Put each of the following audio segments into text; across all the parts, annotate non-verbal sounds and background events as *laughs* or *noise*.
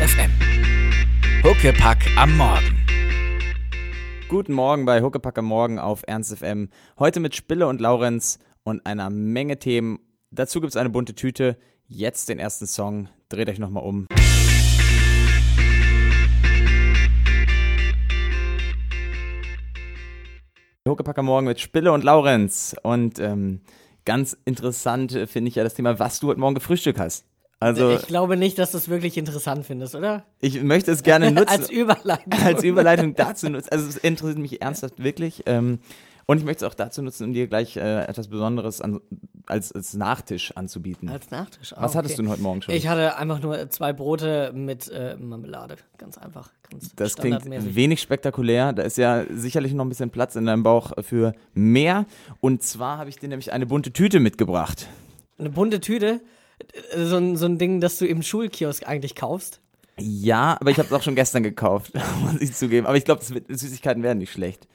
FM. Huckepack am Morgen. Guten Morgen bei Huckepack am Morgen auf Ernst FM. Heute mit Spille und Laurenz und einer Menge Themen. Dazu gibt es eine bunte Tüte. Jetzt den ersten Song. Dreht euch nochmal um. Huckepack am Morgen mit Spille und Laurenz. Und ähm, ganz interessant finde ich ja das Thema, was du heute Morgen gefrühstückt hast. Also, ich glaube nicht, dass du es wirklich interessant findest, oder? Ich möchte es gerne *laughs* nutzen. als Überleitung. *laughs* Als Überleitung dazu nutzen. Also es interessiert mich ernsthaft wirklich. Ähm, und ich möchte es auch dazu nutzen, um dir gleich äh, etwas Besonderes an, als, als Nachtisch anzubieten. Als Nachtisch. Ah, Was okay. hattest du denn heute Morgen schon? Ich hatte einfach nur zwei Brote mit äh, Marmelade. Ganz einfach. Ganz das klingt wenig spektakulär. Da ist ja sicherlich noch ein bisschen Platz in deinem Bauch für mehr. Und zwar habe ich dir nämlich eine bunte Tüte mitgebracht. Eine bunte Tüte? So ein, so ein Ding, das du im Schulkiosk eigentlich kaufst? Ja, aber ich habe es auch schon gestern gekauft, *laughs* muss ich zugeben. Aber ich glaube, Süßigkeiten werden nicht schlecht.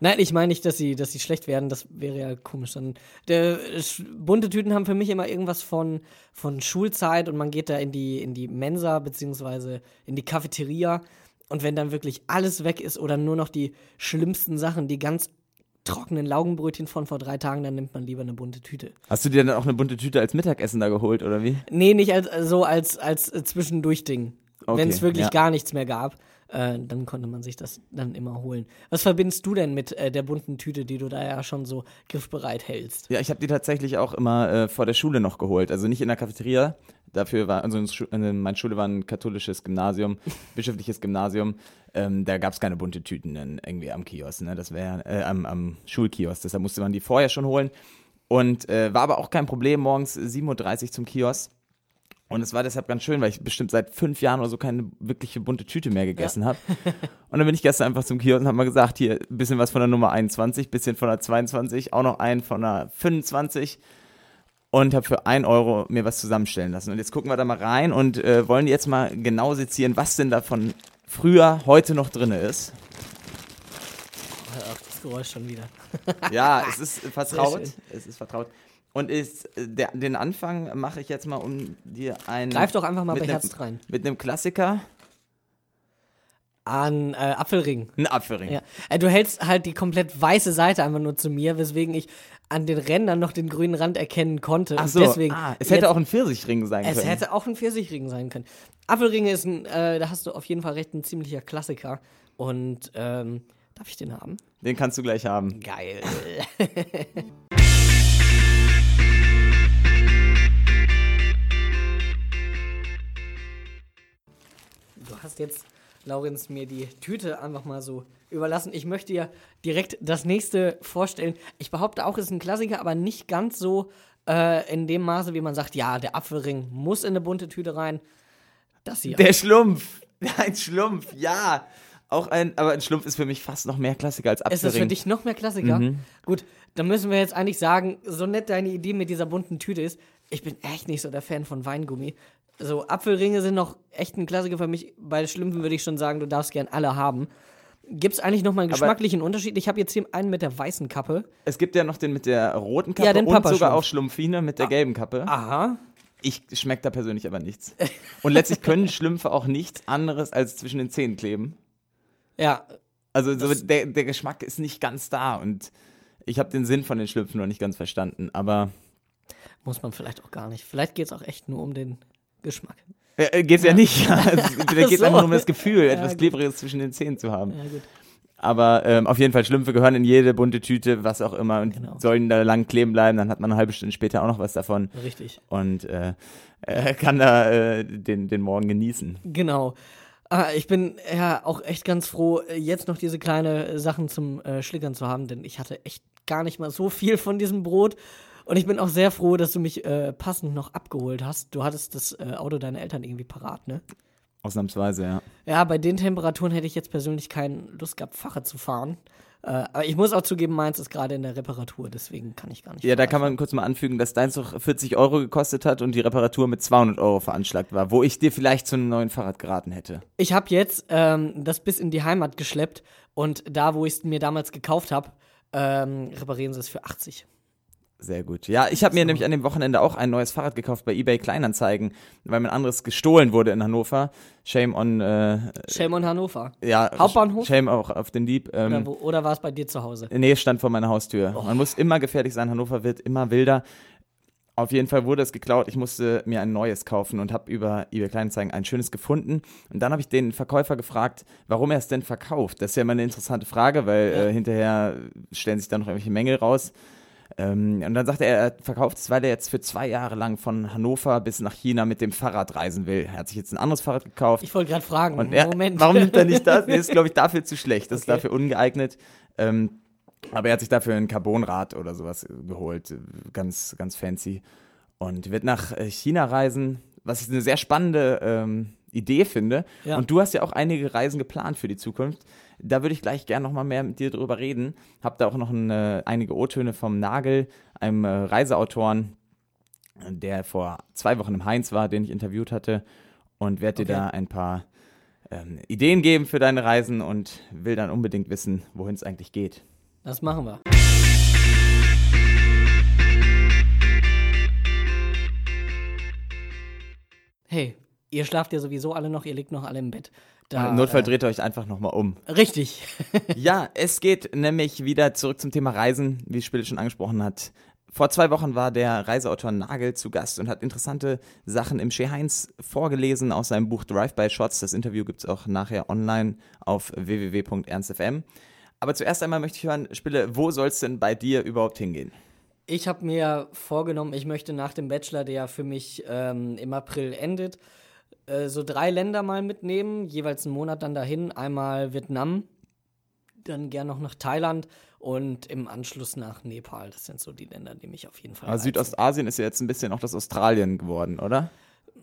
Nein, ich meine nicht, dass sie, dass sie schlecht werden. Das wäre ja komisch. Dann, der, bunte Tüten haben für mich immer irgendwas von, von Schulzeit und man geht da in die, in die Mensa beziehungsweise in die Cafeteria. Und wenn dann wirklich alles weg ist oder nur noch die schlimmsten Sachen, die ganz trockenen Laugenbrötchen von vor drei Tagen, dann nimmt man lieber eine bunte Tüte. Hast du dir dann auch eine bunte Tüte als Mittagessen da geholt, oder wie? Nee, nicht als, so als, als Zwischendurch-Ding. Okay, wenn es wirklich ja. gar nichts mehr gab, äh, dann konnte man sich das dann immer holen. Was verbindest du denn mit äh, der bunten Tüte, die du da ja schon so griffbereit hältst? Ja, ich habe die tatsächlich auch immer äh, vor der Schule noch geholt. Also nicht in der Cafeteria. Dafür war, also meine Schule war ein katholisches Gymnasium, *laughs* bischöfliches Gymnasium. Ähm, da gab es keine bunte Tüten dann irgendwie am Kiosk, ne? Das wäre äh, am, am Schulkiosk. Deshalb musste man die vorher schon holen. Und äh, war aber auch kein Problem, morgens 7.30 Uhr zum Kiosk. Und es war deshalb ganz schön, weil ich bestimmt seit fünf Jahren oder so keine wirkliche bunte Tüte mehr gegessen ja. habe. Und dann bin ich gestern einfach zum Kiosk und habe mal gesagt, hier ein bisschen was von der Nummer 21, bisschen von der 22, auch noch einen von der 25 und habe für ein Euro mir was zusammenstellen lassen. Und jetzt gucken wir da mal rein und äh, wollen jetzt mal genau sezieren, was denn davon früher, heute noch drin ist. Ach, das Geräusch schon wieder. *laughs* ja, es ist vertraut. Es ist vertraut. Und ist, der, den Anfang mache ich jetzt mal um dir ein. Greif doch einfach mal bei Herz rein. Mit einem Klassiker. An äh, Apfelring. Ein Apfelring. Ja. Äh, du hältst halt die komplett weiße Seite einfach nur zu mir, weswegen ich an den Rändern noch den grünen Rand erkennen konnte. Ach so, deswegen ah, es hätte auch ein Pfirsichring sein es können. Es hätte auch ein Pfirsichring sein können. Apfelringe ist ein, äh, da hast du auf jeden Fall recht, ein ziemlicher Klassiker. Und ähm, darf ich den haben? Den kannst du gleich haben. Geil. *laughs* du hast jetzt, Laurenz, mir die Tüte einfach mal so überlassen. Ich möchte dir direkt das nächste vorstellen. Ich behaupte auch, es ist ein Klassiker, aber nicht ganz so äh, in dem Maße, wie man sagt, ja, der Apfelring muss in eine bunte Tüte rein. Das hier. Der Schlumpf. *laughs* Ein Schlumpf, ja. Auch ein, aber ein Schlumpf ist für mich fast noch mehr Klassiker als Apfelring. Ist das für dich noch mehr Klassiker? Mhm. Gut, dann müssen wir jetzt eigentlich sagen, so nett deine Idee mit dieser bunten Tüte ist, ich bin echt nicht so der Fan von Weingummi. So, Apfelringe sind noch echt ein Klassiker für mich. Bei Schlümpfen würde ich schon sagen, du darfst gern alle haben. Gibt es eigentlich noch mal einen geschmacklichen Aber Unterschied? Ich habe jetzt hier einen mit der weißen Kappe. Es gibt ja noch den mit der roten Kappe ja, den und Papa sogar auch Schlumpfine mit der ah. gelben Kappe. Aha. Ich schmecke da persönlich aber nichts. *laughs* Und letztlich können Schlümpfe auch nichts anderes als zwischen den Zähnen kleben. Ja. Also so der, der Geschmack ist nicht ganz da und ich habe den Sinn von den Schlümpfen noch nicht ganz verstanden, aber. Muss man vielleicht auch gar nicht. Vielleicht geht es auch echt nur um den Geschmack. Ja, geht's ja, ja nicht. *laughs* *laughs* da geht es so. einfach nur um das Gefühl, etwas ja, Klebriges zwischen den Zähnen zu haben. Ja, gut. Aber ähm, auf jeden Fall, Schlümpfe gehören in jede bunte Tüte, was auch immer, und genau. sollen da lang kleben bleiben. Dann hat man eine halbe Stunde später auch noch was davon. Richtig. Und äh, äh, kann da äh, den, den Morgen genießen. Genau. Ah, ich bin ja auch echt ganz froh, jetzt noch diese kleine Sachen zum äh, Schlickern zu haben, denn ich hatte echt gar nicht mal so viel von diesem Brot. Und ich bin auch sehr froh, dass du mich äh, passend noch abgeholt hast. Du hattest das äh, Auto deiner Eltern irgendwie parat, ne? Ausnahmsweise, ja. Ja, bei den Temperaturen hätte ich jetzt persönlich keine Lust gehabt, Fahrrad zu fahren. Äh, aber ich muss auch zugeben, meins ist gerade in der Reparatur, deswegen kann ich gar nicht. Ja, da kann man kurz mal anfügen, dass deins doch 40 Euro gekostet hat und die Reparatur mit 200 Euro veranschlagt war, wo ich dir vielleicht zu einem neuen Fahrrad geraten hätte. Ich habe jetzt ähm, das bis in die Heimat geschleppt und da, wo ich es mir damals gekauft habe, ähm, reparieren sie es für 80. Sehr gut. Ja, ich habe mir nämlich an dem Wochenende auch ein neues Fahrrad gekauft bei eBay Kleinanzeigen, weil mein anderes gestohlen wurde in Hannover. Shame on. Äh, Shame on Hannover. ja, Hauptbahnhof? Shame auch auf den Dieb. Ähm, Oder, wo, oder war es bei dir zu Hause? Nee, stand vor meiner Haustür. Oh. Man muss immer gefährlich sein. Hannover wird immer wilder. Auf jeden Fall wurde es geklaut. Ich musste mir ein neues kaufen und habe über eBay Kleinanzeigen ein schönes gefunden. Und dann habe ich den Verkäufer gefragt, warum er es denn verkauft. Das ist ja immer eine interessante Frage, weil äh, hinterher stellen sich dann noch irgendwelche Mängel raus. Ähm, und dann sagte er, er verkauft es, weil er jetzt für zwei Jahre lang von Hannover bis nach China mit dem Fahrrad reisen will. Er hat sich jetzt ein anderes Fahrrad gekauft. Ich wollte gerade fragen. Und er, Moment. warum nimmt er nicht das? Nee, ist, glaube ich, dafür zu schlecht. Das ist Okay. dafür ungeeignet. Ähm, aber er hat sich dafür ein Carbonrad oder sowas geholt. Ganz, ganz fancy. Und wird nach äh, China reisen, was ich eine sehr spannende ähm, Idee finde. Ja. Und du hast ja auch einige Reisen geplant für die Zukunft. Da würde ich gleich gerne noch mal mehr mit dir drüber reden. Hab da auch noch ein, äh, einige O-Töne vom Nagel, einem äh, Reiseautoren, der vor zwei Wochen im Heinz war, den ich interviewt hatte. Und werde dir Okay. da ein paar ähm, Ideen geben für deine Reisen und will dann unbedingt wissen, wohin es eigentlich geht. Das machen wir. Hey, ihr schlaft ja sowieso alle noch, ihr liegt noch alle im Bett. Da, Im Notfall äh, dreht ihr euch einfach nochmal um. Richtig. *laughs* Ja, es geht nämlich wieder zurück zum Thema Reisen, wie Spiele schon angesprochen hat. Vor zwei Wochen war der Reiseautor Nagel zu Gast und hat interessante Sachen im Shea Heinz vorgelesen aus seinem Buch Drive-by Shots. Das Interview gibt's auch nachher online auf www.ernstfm. Aber zuerst einmal möchte ich hören, Spille, wo soll's denn bei dir überhaupt hingehen? Ich habe mir vorgenommen, ich möchte nach dem Bachelor, der für mich ähm, im April endet, äh, so drei Länder mal mitnehmen, jeweils einen Monat dann dahin. Einmal Vietnam, dann gern noch nach Thailand und im Anschluss nach Nepal. Das sind so die Länder, die mich auf jeden Fall. Aber reizen. Südostasien ist ja jetzt ein bisschen auch das Australien geworden, oder?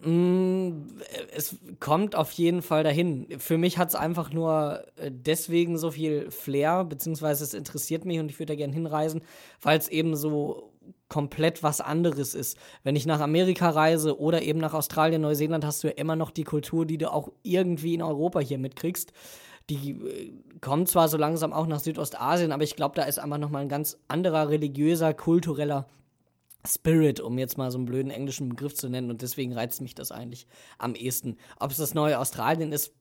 Mm, es kommt auf jeden Fall dahin. Für mich hat es einfach nur äh, deswegen so viel Flair, beziehungsweise es interessiert mich und ich würde da gerne hinreisen, weil es eben so komplett was anderes ist. Wenn ich nach Amerika reise oder eben nach Australien, Neuseeland, hast du ja immer noch die Kultur, die du auch irgendwie in Europa hier mitkriegst. Die äh, kommt zwar so langsam auch nach Südostasien, aber ich glaube, da ist einfach nochmal ein ganz anderer religiöser, kultureller Spirit, um jetzt mal so einen blöden englischen Begriff zu nennen. Und deswegen reizt mich das eigentlich am ehesten. Ob es das neue Australien ist,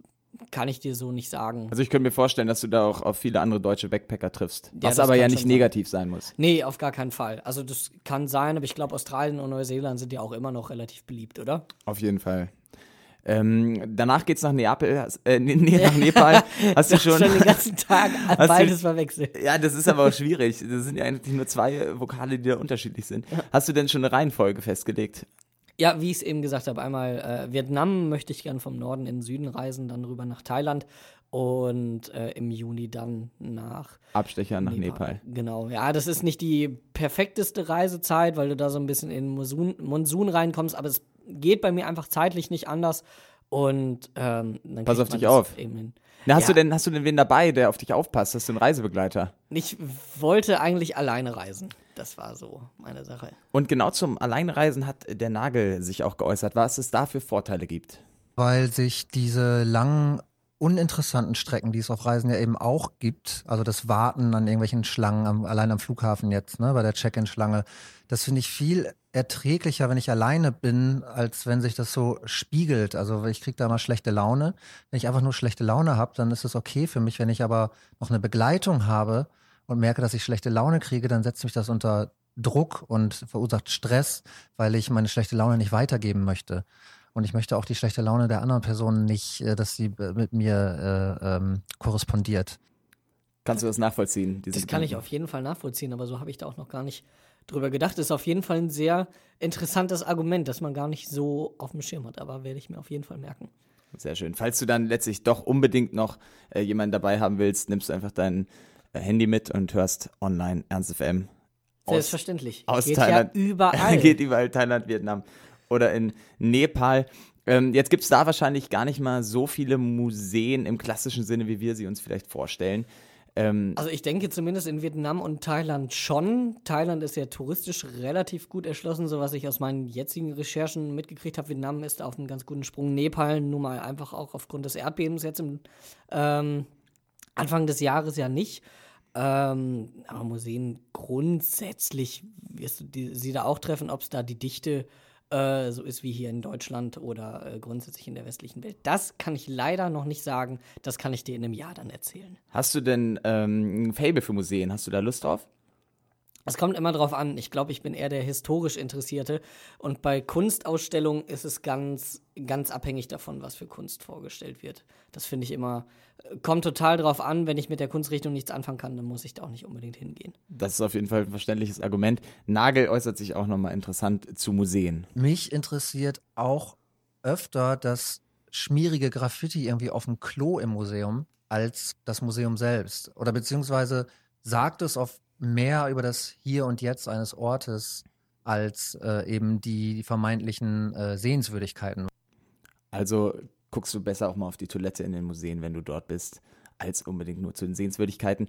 kann ich dir so nicht sagen. Also ich könnte mir vorstellen, dass du da auch auf viele andere deutsche Backpacker triffst. Ja, was aber ja nicht sein. negativ sein muss. Nee, auf gar keinen Fall. Also das kann sein, aber ich glaube, Australien und Neuseeland sind ja auch immer noch relativ beliebt, oder? Auf jeden Fall. Ähm, danach geht's nach Neapel, äh, nee, nach Nepal. *laughs* Hast du schon, schon? den ganzen Tag *laughs* du- beides verwechselt. ja, das ist aber auch schwierig. Das sind ja eigentlich nur zwei Vokale, die da unterschiedlich sind. Hast du denn schon eine Reihenfolge festgelegt? Ja, wie ich es eben gesagt habe, einmal äh, Vietnam möchte ich gern vom Norden in den Süden reisen, dann rüber nach Thailand und äh, im Juni dann nach Abstecher nach Nepal. Genau, ja, das ist nicht die perfekteste Reisezeit, weil du da so ein bisschen in den Monsun, Monsun reinkommst, aber es geht bei mir einfach zeitlich nicht anders. Und ähm, dann Pass auf dich auf. Na, hast Ja. du denn, hast du denn wen dabei, der auf dich aufpasst? Hast du einen Reisebegleiter? Ich wollte eigentlich alleine reisen. Das war so meine Sache. Und genau zum Alleinreisen hat der Nagel sich auch geäußert, was es da für Vorteile gibt. weil sich diese langen, uninteressanten Strecken, die es auf Reisen ja eben auch gibt, also das Warten an irgendwelchen Schlangen, am, allein am Flughafen jetzt, ne, bei der Check-in-Schlange, das finde ich viel erträglicher, wenn ich alleine bin, als wenn sich das so spiegelt. Also ich kriege da mal schlechte Laune. Wenn ich einfach nur schlechte Laune habe, dann ist es okay für mich. Wenn ich aber noch eine Begleitung habe und merke, dass ich schlechte Laune kriege, dann setzt mich das unter Druck und verursacht Stress, weil ich meine schlechte Laune nicht weitergeben möchte. Und ich möchte auch die schlechte Laune der anderen Person nicht, äh, dass sie äh, mit mir äh, ähm, korrespondiert. Kannst du das nachvollziehen? Das kann ich auf jeden Fall nachvollziehen, aber so habe ich da auch noch gar nicht drüber gedacht. Das ist auf jeden Fall ein sehr interessantes Argument, das man gar nicht so auf dem Schirm hat, aber werde ich mir auf jeden Fall merken. Sehr schön. Falls du dann letztlich doch unbedingt noch äh, jemanden dabei haben willst, nimmst du einfach dein äh, Handy mit und hörst online Ernst FM. Aus, Selbstverständlich. aus Geht Thailand. ja *laughs* überall. Geht überall Thailand, Vietnam oder in Nepal. Ähm, jetzt gibt es da wahrscheinlich gar nicht mal so viele Museen im klassischen Sinne, wie wir sie uns vielleicht vorstellen. Ähm, Also ich denke zumindest in Vietnam und Thailand schon. Thailand ist ja touristisch relativ gut erschlossen, so was ich aus meinen jetzigen Recherchen mitgekriegt habe. Vietnam ist auf einem ganz guten Sprung. Nepal nun mal einfach auch aufgrund des Erdbebens jetzt im ähm, Anfang des Jahres ja nicht. Ähm, aber Museen grundsätzlich wirst du die, sie da auch treffen, ob es da die Dichte äh, so ist wie hier in Deutschland oder äh, grundsätzlich in der westlichen Welt. Das kann ich leider noch nicht sagen. Das kann ich dir in einem Jahr dann erzählen. Hast du denn ähm, ein Fable für Museen? Hast du da Lust drauf? Es kommt immer drauf an. Ich glaube, ich bin eher der historisch Interessierte. Und bei Kunstausstellungen ist es ganz, ganz abhängig davon, was für Kunst vorgestellt wird. Das finde ich immer, äh, kommt total drauf an. Wenn ich mit der Kunstrichtung nichts anfangen kann, dann muss ich da auch nicht unbedingt hingehen. Das ist auf jeden Fall ein verständliches Argument. Nagel äußert sich auch nochmal interessant zu Museen. Mich interessiert auch öfter das schmierige Graffiti irgendwie auf dem Klo im Museum als das Museum selbst. Oder beziehungsweise sagt es auf mehr über das Hier und Jetzt eines Ortes als äh, eben die, die vermeintlichen äh, Sehenswürdigkeiten. Also guckst du besser auch mal auf die Toilette in den Museen, wenn du dort bist, als unbedingt nur zu den Sehenswürdigkeiten.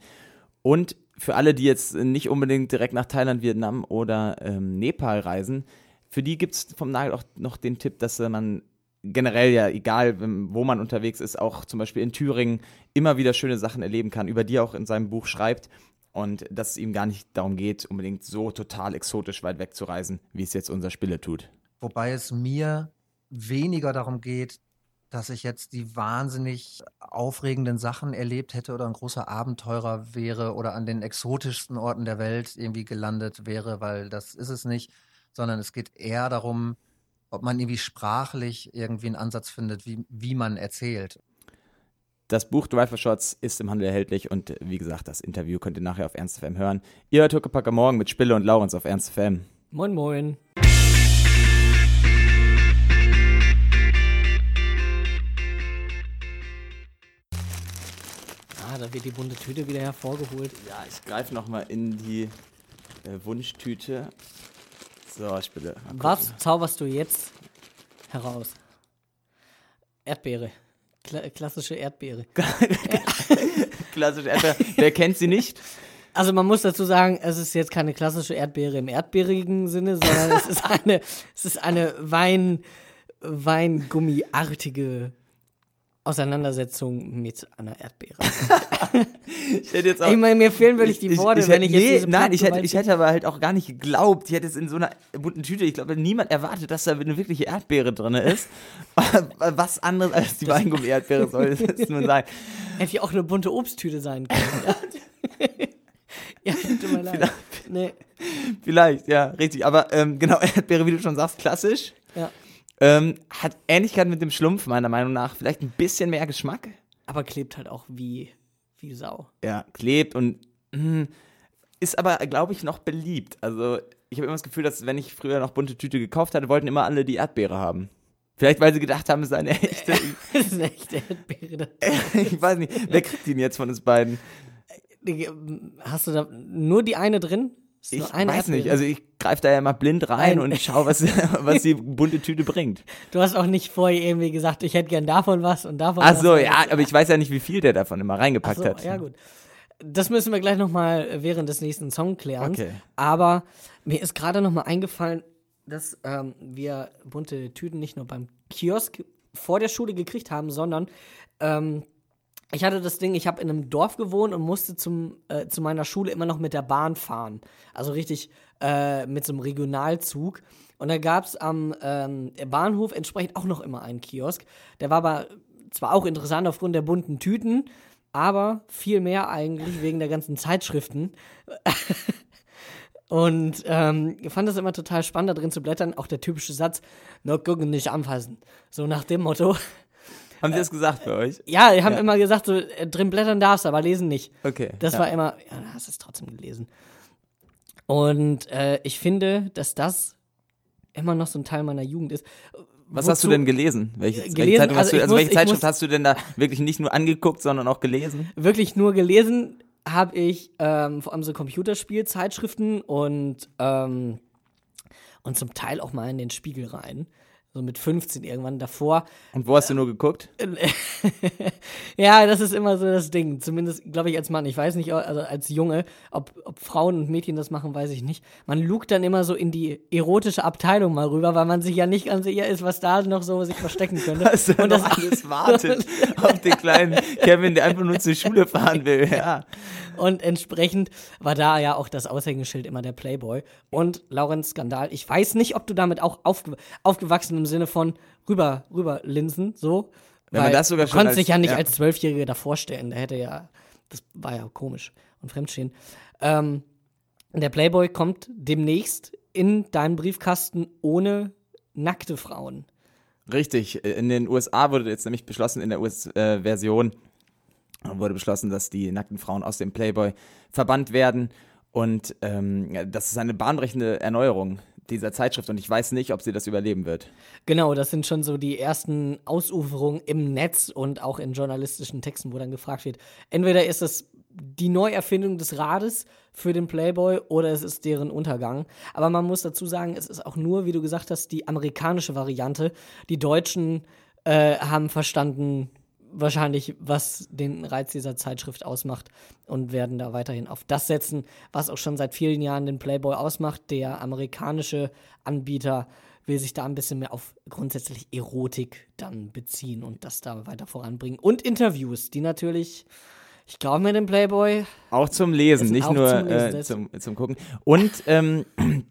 Und für alle, die jetzt nicht unbedingt direkt nach Thailand, Vietnam oder ähm, Nepal reisen, für die gibt es vom Nagel auch noch den Tipp, dass man generell ja, egal wo man unterwegs ist, auch zum Beispiel in Thüringen immer wieder schöne Sachen erleben kann, über die er auch in seinem Buch schreibt. Und dass es ihm gar nicht darum geht, unbedingt so total exotisch weit weg zu reisen, wie es jetzt unser Spille tut. Wobei es mir weniger darum geht, dass ich jetzt die wahnsinnig aufregenden Sachen erlebt hätte oder ein großer Abenteurer wäre oder an den exotischsten Orten der Welt irgendwie gelandet wäre, weil das ist es nicht, sondern es geht eher darum, ob man irgendwie sprachlich irgendwie einen Ansatz findet, wie, wie man erzählt. Das Buch Driver Shots ist im Handel erhältlich und wie gesagt, das Interview könnt ihr nachher auf Ernst FM hören. Ihr hört Huckepacker morgen mit Spille und Laurens auf Ernst FM. Moin, moin. Ah, da wird die bunte Tüte wieder hervorgeholt. Ja, ich greife nochmal in die äh, Wunschtüte. So, Spille. Was zauberst du jetzt heraus? Erdbeere. Kla klassische Erdbeere. *laughs* gucken. Klassisch Erdbeer. Wer kennt sie nicht? Also man muss dazu sagen, es ist jetzt keine klassische Erdbeere im erdbeerigen Sinne, sondern es ist eine, es ist eine Wein, Weingummiartige Auseinandersetzung mit einer Erdbeere. *laughs* Ich hätte jetzt auch. Ich meine, mir fehlen wirklich die Worte, wenn ich jetzt nee, Nein, ich hätte, ich hätte aber halt auch gar nicht geglaubt, ich hätte es in so einer bunten Tüte, ich glaube, niemand erwartet, dass da eine wirkliche Erdbeere drin ist. *laughs* Was anderes als die Weingummi-Erdbeere soll *laughs* es nun sein. Hätte ja auch eine bunte Obsttüte sein können. Ja, ja tut mir leid. Nee, Vielleicht, ja, richtig. Aber ähm, genau, Erdbeere, wie du schon sagst, klassisch. ja. Ähm, hat Ähnlichkeit mit dem Schlumpf, meiner Meinung nach. Vielleicht ein bisschen mehr Geschmack. Aber klebt halt auch wie, wie Sau. Ja, klebt und mh, ist aber, glaube ich, noch beliebt. Also, ich habe immer das Gefühl, dass, wenn ich früher noch bunte Tüte gekauft hatte, wollten immer alle die Erdbeere haben. Vielleicht, weil sie gedacht haben, es ist eine echte. *laughs* Das ist eine echte Erdbeere. *laughs* ich weiß nicht. Wer kriegt ihn jetzt von uns beiden? Hast du da nur die eine drin? Ich weiß nicht. Also, ich greife da ja mal blind rein Ein- und schaue, was, *laughs* was die bunte Tüte bringt. Du hast auch nicht vorher irgendwie gesagt, ich hätte gern davon was und davon Ach was. so, ja, aber ich weiß ja nicht, wie viel der davon immer Ach reingepackt so, hat. ja gut. Das müssen wir gleich nochmal während des nächsten Songs klären. Okay. Aber mir ist gerade nochmal eingefallen, dass ähm, wir bunte Tüten nicht nur beim Kiosk vor der Schule gekriegt haben, sondern ähm, ich hatte das Ding, ich habe in einem Dorf gewohnt und musste zum, äh, zu meiner Schule immer noch mit der Bahn fahren. Also richtig äh, mit so einem Regionalzug. Und da gab es am ähm, Bahnhof entsprechend auch noch immer einen Kiosk. Der war aber zwar auch interessant aufgrund der bunten Tüten, aber viel mehr eigentlich wegen der ganzen Zeitschriften. *laughs* Und ähm, ich fand das immer total spannend, da drin zu blättern. Auch der typische Satz, nur gucken, nicht anfassen. So nach dem Motto. Haben Sie das gesagt bei euch? Ja, die haben immer gesagt, so, äh, drin blättern darfst, aber lesen nicht. Okay. Das war immer, ja, du hast es trotzdem gelesen. Und äh, ich finde, dass das immer noch so ein Teil meiner Jugend ist. Was hast du Wozu- denn gelesen? Welche, welche Gelesen? Zeitung hast Also du, ich also muss- welche Zeitschrift muss- hast du denn da wirklich nicht nur angeguckt, sondern auch gelesen? Wirklich nur gelesen habe ich ähm, vor allem so Computerspielzeitschriften und, ähm, und zum Teil auch mal in den Spiegel rein. So mit 15 irgendwann davor. Und wo hast du nur geguckt? *laughs* ja, das ist immer so das Ding. Zumindest, glaube ich, als Mann. Ich weiß nicht, also als Junge, ob, ob Frauen und Mädchen das machen, weiß ich nicht. Man lugt dann immer so in die erotische Abteilung mal rüber, weil man sich ja nicht ganz sicher ist, was da noch so sich verstecken könnte. *laughs* Du und das, alles wartet *laughs* auf den kleinen Kevin, der einfach nur zur Schule fahren will. Ja. Und entsprechend war da ja auch das Aushängeschild immer der Playboy. Und Laurenz Skandal, ich weiß nicht, ob du damit auch aufge aufgewachsen im Sinne von rüber, rüber linsen, so. Wenn man das sogar du schon konntest als- dich ja nicht ja. als Zwölfjährige da vorstellen. Der hätte ja, das war ja komisch und fremdstehen. Ähm, der Playboy kommt demnächst in deinen Briefkasten ohne nackte Frauen. Richtig, in den USA wurde jetzt nämlich beschlossen, in der US-Version wurde beschlossen, dass die nackten Frauen aus dem Playboy verbannt werden. Und ähm, das ist eine bahnbrechende Erneuerung dieser Zeitschrift und ich weiß nicht, ob sie das überleben wird. Genau, das sind schon so die ersten Ausuferungen im Netz und auch in journalistischen Texten, wo dann gefragt wird, entweder ist es die Neuerfindung des Rades für den Playboy oder es ist deren Untergang. Aber man muss dazu sagen, es ist auch nur, wie du gesagt hast, die amerikanische Variante. Die Deutschen äh, haben verstanden, wahrscheinlich, was den Reiz dieser Zeitschrift ausmacht und werden da weiterhin auf das setzen, was auch schon seit vielen Jahren den Playboy ausmacht. Der amerikanische Anbieter will sich da ein bisschen mehr auf grundsätzlich Erotik dann beziehen und das da weiter voranbringen. Und Interviews, die natürlich, ich glaube mit dem Playboy, Auch zum Lesen, nicht nur zum Lesen, äh, zum, zum Gucken. Und ähm, *clears throat*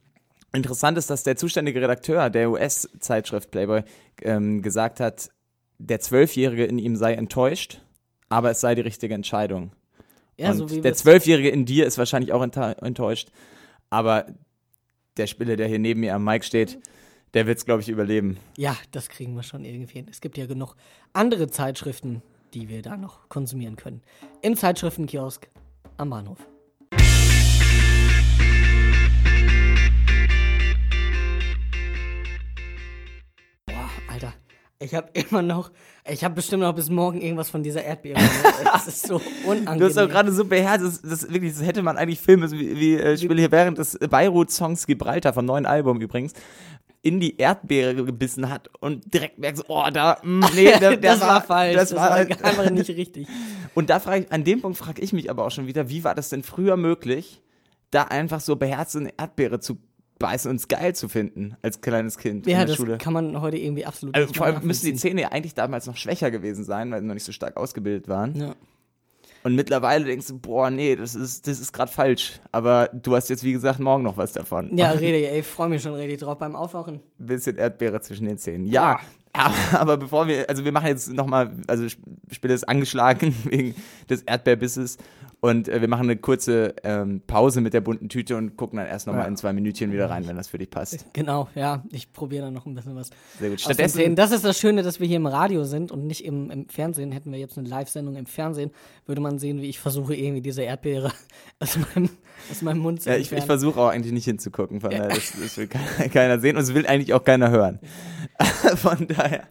interessant ist, dass der zuständige Redakteur der US-Zeitschrift Playboy ähm, gesagt hat, der Zwölfjährige in ihm sei enttäuscht, aber es sei die richtige Entscheidung. ja, Und so der Zwölfjährige in dir ist wahrscheinlich auch enttäuscht, aber der Spieler, der hier neben mir am Mic steht, der wird es, glaube ich, überleben. Ja, das kriegen wir schon irgendwie hin. Es gibt ja genug andere Zeitschriften, die wir da noch konsumieren können. Im Zeitschriftenkiosk am Bahnhof. Ich habe immer noch, ich habe bestimmt noch bis morgen irgendwas von dieser Erdbeere. Das ist so unangenehm. *laughs* Du hast auch gerade so beherzt, das, das, wirklich, das hätte man eigentlich filmen müssen, wie, wie äh, spiele hier während des Beirut-Songs Gibraltar vom neuen Album übrigens in die Erdbeere gebissen hat und direkt merkst, oh, da, mm, nee, *laughs* da, das, der war, falsch. Das, war, einfach nicht *laughs* richtig. Und da frage ich, an dem Punkt frage ich mich aber auch schon wieder, wie war das denn früher möglich, da einfach so beherzt eine Erdbeere zu beißen und es geil zu finden als kleines Kind in Ja, der das Schule? kann man heute irgendwie absolut Also nicht vor allem müssen die. Zähne ja eigentlich damals noch schwächer gewesen sein, weil sie noch nicht so stark ausgebildet waren. Ja. Und mittlerweile denkst du, boah, nee, das ist, das ist gerade falsch. Aber du hast jetzt, wie gesagt, morgen noch was davon. Ja, *laughs* rede, ey, ich freue mich schon richtig drauf beim Aufwachen. Bisschen Erdbeere zwischen den Zähnen. Ja, aber, aber bevor wir, also wir machen jetzt nochmal, also bin jetzt angeschlagen *laughs* wegen des Erdbeerbisses und äh, wir machen eine kurze ähm, Pause mit der bunten Tüte und gucken dann erst nochmal Ja. in zwei Minütchen wieder rein, wenn das für dich passt. *laughs* Genau, ja, ich probiere dann noch ein bisschen was. Sehr gut. Stattdessen. Das ist das Schöne, dass wir hier im Radio sind und nicht im, im Fernsehen. Hätten wir jetzt eine Live-Sendung im Fernsehen, würde man sehen, wie ich versuche, irgendwie diese Erdbeere *laughs* aus meinem, aus meinem Mund zu ja, ich, ich versuche auch eigentlich nicht hinzugucken, von daher, das, das will keiner, *laughs* keiner sehen und es will eigentlich auch keiner hören. von daher.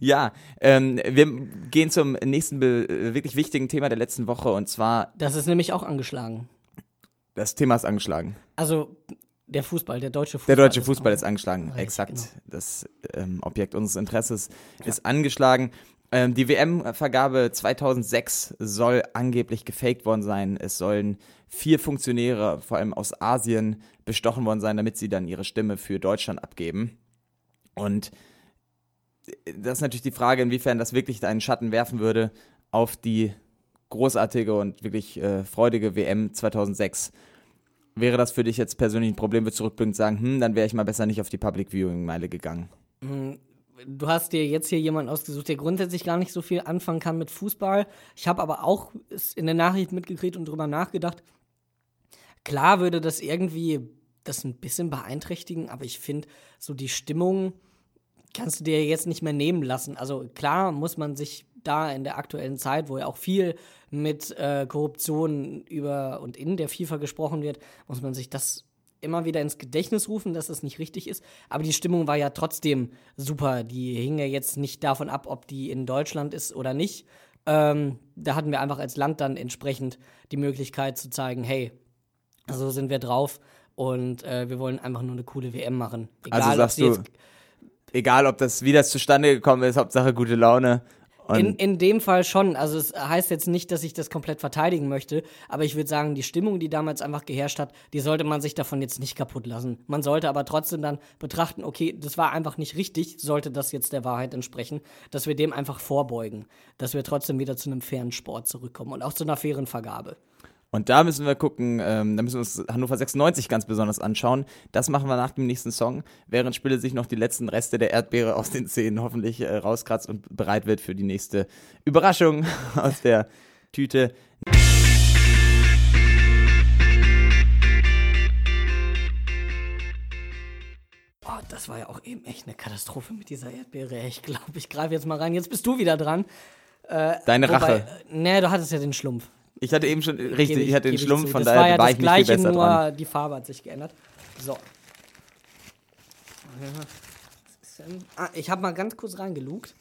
Ja, ähm, wir gehen zum nächsten wirklich wichtigen Thema der letzten Woche und zwar, das ist nämlich auch angeschlagen. das Thema ist angeschlagen. Also der Fußball, der deutsche Fußball. Der deutsche ist Fußball auch- ist angeschlagen, Richtig, exakt. genau. Das ähm, Objekt unseres Interesses ist angeschlagen. Ähm, die WM-Vergabe 2006 soll angeblich gefaked worden sein. Es sollen vier Funktionäre, vor allem aus Asien, bestochen worden sein, damit sie dann ihre Stimme für Deutschland abgeben. Und das ist natürlich die Frage, inwiefern das wirklich einen Schatten werfen würde auf die großartige und wirklich äh, freudige WM 2006. Wäre das für dich jetzt persönlich ein Problem, würdest du rückblickend sagen, hm, dann wäre ich mal besser nicht auf die Public Viewing Meile gegangen. Du hast dir jetzt hier jemanden ausgesucht, der grundsätzlich gar nicht so viel anfangen kann mit Fußball. Ich habe aber auch in der Nachricht mitgekriegt und drüber nachgedacht. Klar würde das irgendwie das ein bisschen beeinträchtigen, aber ich finde, so die Stimmung kannst du dir jetzt nicht mehr nehmen lassen. Also klar muss man sich da in der aktuellen Zeit, wo ja auch viel mit äh, Korruption über und in der FIFA gesprochen wird, muss man sich das immer wieder ins Gedächtnis rufen, dass das nicht richtig ist. Aber die Stimmung war ja trotzdem super. Die hing ja jetzt nicht davon ab, ob die in Deutschland ist oder nicht. Ähm, da hatten wir einfach als Land dann entsprechend die Möglichkeit zu zeigen, hey, so sind wir drauf und äh, wir wollen einfach nur eine coole WM machen. Also ob sagst sie du, jetzt Egal, ob das, wie das zustande gekommen ist, Hauptsache gute Laune. In, in dem Fall schon. Also es heißt jetzt nicht, dass ich das komplett verteidigen möchte, aber ich würde sagen, die Stimmung, die damals einfach geherrscht hat, die sollte man sich davon jetzt nicht kaputt lassen. Man sollte aber trotzdem dann betrachten, okay, das war einfach nicht richtig, sollte das jetzt der Wahrheit entsprechen, dass wir dem einfach vorbeugen, dass wir trotzdem wieder zu einem fairen Sport zurückkommen und auch zu einer fairen Vergabe. Und da müssen wir gucken, ähm, da müssen wir uns Hannover 96 ganz besonders anschauen. Das machen wir nach dem nächsten Song, während Spille sich noch die letzten Reste der Erdbeere aus den Zähnen hoffentlich äh, rauskratzt und bereit wird für die nächste Überraschung *laughs* aus der Tüte. Oh, das war ja auch eben echt eine Katastrophe mit dieser Erdbeere. Ich glaube, ich greife jetzt mal rein. Jetzt bist du wieder dran. Deine Wobei, Rache. äh, Nee, du hattest ja den Schlumpf. Ich hatte eben schon, richtig, Gebe ich hatte den Schlumpf, von das daher war ja war das ich nicht gleiche, viel besser nur dran. die Farbe hat sich geändert. So. Ah, ich habe mal ganz kurz reingelugt.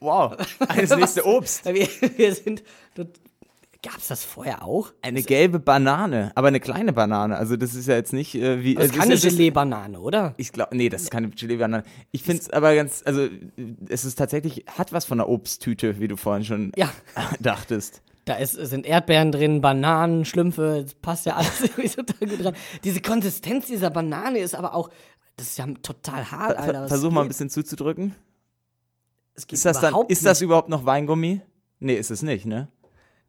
Wow, *laughs* das nächste Obst. Wir, wir sind. Gab es das vorher auch? Eine gelbe Banane, aber eine kleine Banane. Also das ist ja jetzt nicht äh, wie. Das es ist keine Gelee-Banane, oder? Ich glaube, nee, das ist keine Gelee-Banane. Ich finde es aber ganz, also es ist tatsächlich, hat was von einer Obsttüte, wie du vorhin schon Ja. *laughs* dachtest. Da ist, sind Erdbeeren drin, Bananen, Schlümpfe, das passt ja alles *laughs* irgendwie total gut dran. Diese Konsistenz dieser Banane ist aber auch, das ist ja total hart, Alter. Versuch mal ein bisschen zuzudrücken. Ist das dann, überhaupt ist das überhaupt noch Weingummi? Nee, ist es nicht, ne?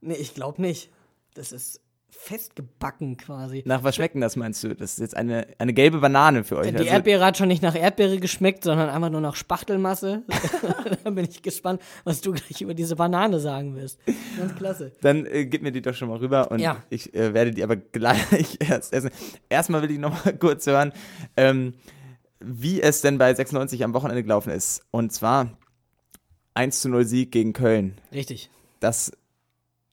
Nee, ich glaube nicht. Das ist festgebacken quasi. Nach was schmeckt denn das, meinst du? Das ist jetzt eine, eine gelbe Banane für euch. Die Also, Erdbeere hat schon nicht nach Erdbeere geschmeckt, sondern einfach nur nach Spachtelmasse. *laughs* da bin ich gespannt, was du gleich über diese Banane sagen wirst. Ganz klasse. Dann äh, gib mir die doch schon mal rüber und Ja. ich äh, werde die aber gleich *laughs* erst essen. Erstmal will ich noch mal *laughs* kurz hören, ähm, wie es denn bei 96 am Wochenende gelaufen ist. Und zwar 1 zu 0 Sieg gegen Köln. Richtig. Das,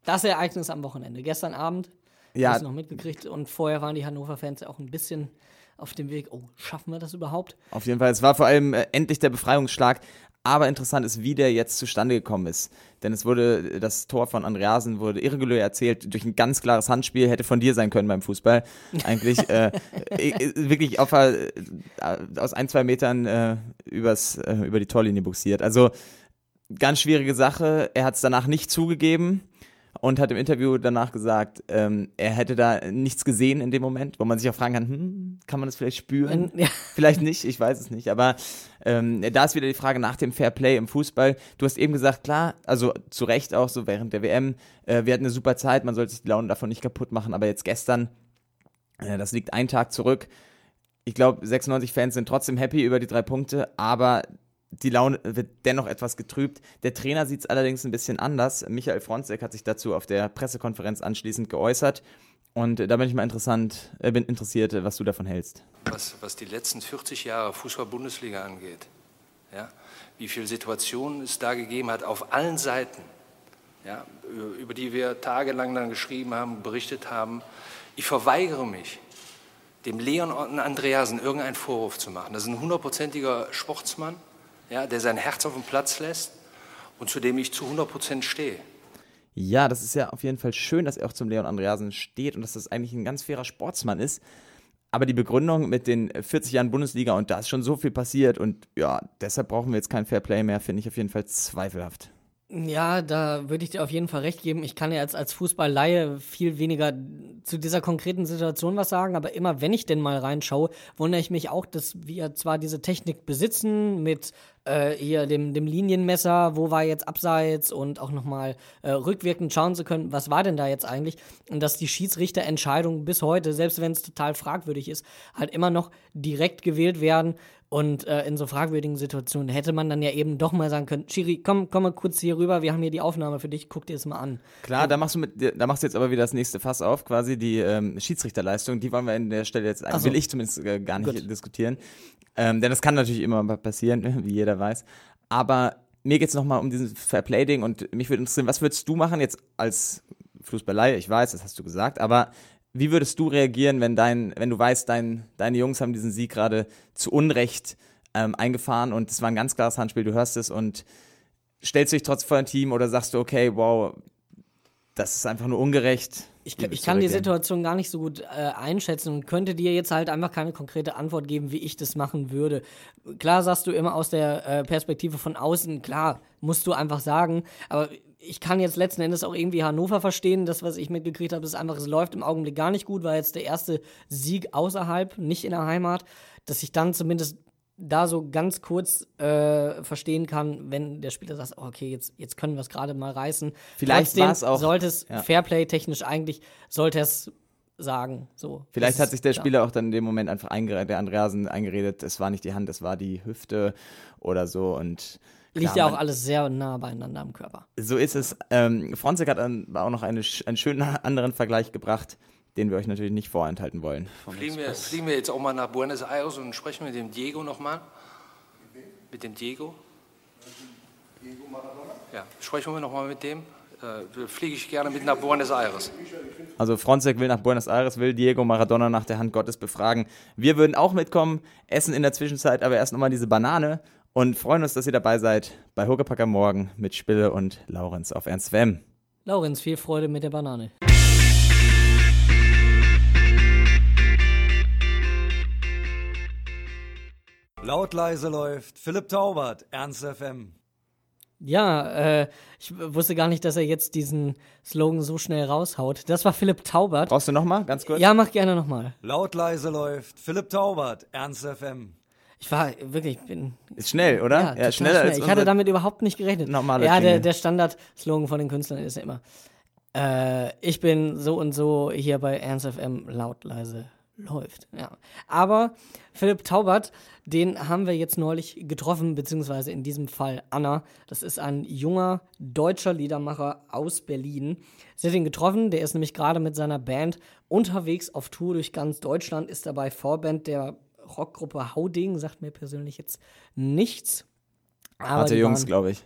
Das Ereignis am Wochenende. Gestern Abend ja, du noch mitgekriegt und vorher waren die Hannover-Fans auch ein bisschen auf dem Weg. Oh, schaffen wir das überhaupt? auf jeden Fall. Es war vor allem äh, endlich der Befreiungsschlag. Aber interessant ist, wie der jetzt zustande gekommen ist. Denn es wurde, das Tor von Andreasen wurde irregulär erzählt durch ein ganz klares Handspiel, hätte von dir sein können beim Fußball. Eigentlich äh, *laughs* wirklich auf, äh, aus ein, zwei Metern äh, übers, äh, über die Torlinie buxiert. Also ganz schwierige Sache. Er hat es danach nicht zugegeben und hat im Interview danach gesagt, ähm, er hätte da nichts gesehen in dem Moment, wo man sich auch fragen kann, hm, kann man das vielleicht spüren? Ja. Vielleicht nicht, ich weiß es nicht. Aber ähm, da ist wieder die Frage nach dem Fair Play im Fußball. Du hast eben gesagt, klar, also zu Recht auch so während der WM, äh, wir hatten eine super Zeit, man sollte sich die Laune davon nicht kaputt machen, aber jetzt gestern, äh, das liegt einen Tag zurück. Ich glaube, 96 Fans sind trotzdem happy über die drei Punkte, aber die Laune wird dennoch etwas getrübt. Der Trainer sieht es allerdings ein bisschen anders. Michael Fronzek hat sich dazu auf der Pressekonferenz anschließend geäußert. Und äh, da bin ich mal interessant, äh, bin interessiert, äh, was du davon hältst. was, was die letzten 40 Jahre Fußball-Bundesliga angeht. Ja? Wie viele Situationen es da gegeben hat auf allen Seiten, ja? über- die wir tagelang dann geschrieben haben, berichtet haben. Ich verweigere mich, dem Leon Andreasen irgendeinen Vorwurf zu machen. Das ist ein hundertprozentiger Sportsmann, ja, der sein Herz auf den Platz lässt und zu dem ich zu 100 Prozent stehe. Ja, das ist ja auf jeden Fall schön, dass er auch zum Leon Andreasen steht und dass das eigentlich ein ganz fairer Sportsmann ist. Aber die Begründung mit den 40 Jahren Bundesliga und da ist schon so viel passiert und ja, deshalb brauchen wir jetzt kein Fairplay mehr, finde ich auf jeden Fall zweifelhaft. Ja, da würde ich dir auf jeden Fall recht geben. Ich kann ja als, als Fußballleihe viel weniger zu dieser konkreten Situation was sagen, aber immer wenn ich denn mal reinschaue, wundere ich mich auch, dass wir zwar diese Technik besitzen mit äh, hier dem, dem Linienmesser, wo war jetzt abseits und auch nochmal äh, rückwirkend schauen zu können, was war denn da jetzt eigentlich und dass die Schiedsrichterentscheidungen bis heute, selbst wenn es total fragwürdig ist, halt immer noch direkt gewählt werden und äh, in so fragwürdigen Situationen hätte man dann ja eben doch mal sagen können, Chiri, komm, komm mal kurz hier rüber, wir haben hier die Aufnahme für dich, guck dir das mal an. Klar, da machst du mit, da machst du jetzt aber wieder das nächste Fass auf, quasi die ähm, Schiedsrichterleistung, die wollen wir an der Stelle jetzt, so. will ich zumindest äh, gar nicht Gut. diskutieren. Ähm, denn das kann natürlich immer mal passieren, *laughs* wie jeder weiß. Aber mir geht es nochmal um diesen Fairplay-Ding und mich würde interessieren, was würdest du machen jetzt als Fußballleihe? Ich weiß, das hast du gesagt, aber wie würdest du reagieren, wenn dein, wenn du weißt, dein, deine Jungs haben diesen Sieg gerade zu Unrecht ähm, eingefahren und es war ein ganz klares Handspiel, du hörst es und stellst du dich trotzdem vor ein Team oder sagst du, okay, wow, das ist einfach nur ungerecht. Ich, ich kann die? Situation gar nicht so gut äh, einschätzen und könnte dir jetzt halt einfach keine konkrete Antwort geben, wie ich das machen würde. Klar sagst du immer aus der äh, Perspektive von außen, klar, musst du einfach sagen, aber ich kann jetzt letzten Endes auch irgendwie Hannover verstehen. Das, was ich mitgekriegt habe, ist einfach, es läuft im Augenblick gar nicht gut, war jetzt der erste Sieg außerhalb, nicht in der Heimat, dass ich dann zumindest da so ganz kurz äh, verstehen kann, wenn der Spieler sagt, oh, okay, jetzt, jetzt können wir es gerade mal reißen. Vielleicht auch- sollte es ja. Fairplay technisch eigentlich, sollte es sagen. So, Vielleicht hat sich der ist- ja. Spieler auch dann in dem Moment einfach eingeredet, der Andreasen eingeredet, es war nicht die Hand, es war die Hüfte oder so und Liegt ja auch alles sehr nah beieinander am Körper. So ist es. Ähm, Fronzek hat dann auch noch eine, einen schönen *laughs* anderen Vergleich gebracht, den wir euch natürlich nicht vorenthalten wollen. Fliegen wir, fliegen wir jetzt auch mal nach Buenos Aires und sprechen mit dem Diego nochmal? Mit dem Diego? Ja, sprechen wir nochmal mit dem. Äh, fliege ich gerne mit nach Buenos Aires. Also Fronzek will nach Buenos Aires, will Diego Maradona nach der Hand Gottes befragen. Wir würden auch mitkommen, essen in der Zwischenzeit aber erst nochmal diese Banane und freuen uns, dass ihr dabei seid bei Huckepack am Morgen mit Spille und Laurenz auf Ernst Wem. Laurenz, viel Freude mit der Banane. Laut leise läuft Philipp Taubert, Ernst FM. Ja, äh, ich wusste gar nicht, dass er jetzt diesen Slogan so schnell raushaut. Das war Philipp Taubert. Brauchst du nochmal, ganz kurz? Ja, mach gerne nochmal. Laut leise läuft Philipp Taubert, Ernst FM. Ich war wirklich, ich bin Ist schnell, oder? Ja, total schneller schnell. als Ich hatte damit überhaupt nicht gerechnet. normale Ja, der, der Standard-Slogan von den Künstlern ist ja immer: äh, Ich bin so und so hier bei Ernst FM laut, leise läuft. Ja. Aber Philipp Taubert, den haben wir jetzt neulich getroffen, beziehungsweise in diesem Fall Anna. Das ist ein junger deutscher Liedermacher aus Berlin. Sie hat ihn getroffen, der ist nämlich gerade mit seiner Band unterwegs auf Tour durch ganz Deutschland, ist dabei Vorband der Rockgruppe Hauding, sagt mir persönlich jetzt nichts. Aber Harte Jungs, glaube ich.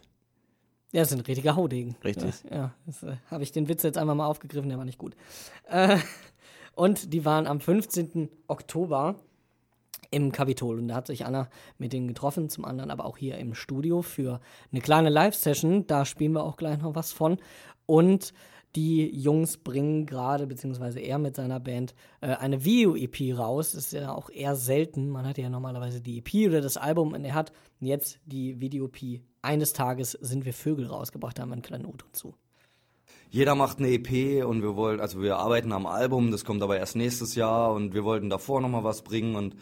ja, das sind richtige Haudegen. Richtig. Ja, ja das äh, habe ich den Witz jetzt einfach mal aufgegriffen, der war nicht gut. Äh, *laughs* und die waren am 15. Oktober im Kapitol und da hat sich Anna mit denen getroffen, zum anderen aber auch hier im Studio für eine kleine Live-Session. Da spielen wir auch gleich noch was von. Und die Jungs bringen gerade, beziehungsweise er mit seiner Band, äh, eine Video-EP raus. Das ist ja auch eher selten. Man hat ja normalerweise die EP oder das Album und er hat jetzt die Video-EP. Eines Tages sind wir Vögel rausgebracht, da haben wir einen kleinen O-Ton zu. Jeder macht eine EP und wir wollen, also wir arbeiten am Album, das kommt aber erst nächstes Jahr und wir wollten davor nochmal was bringen und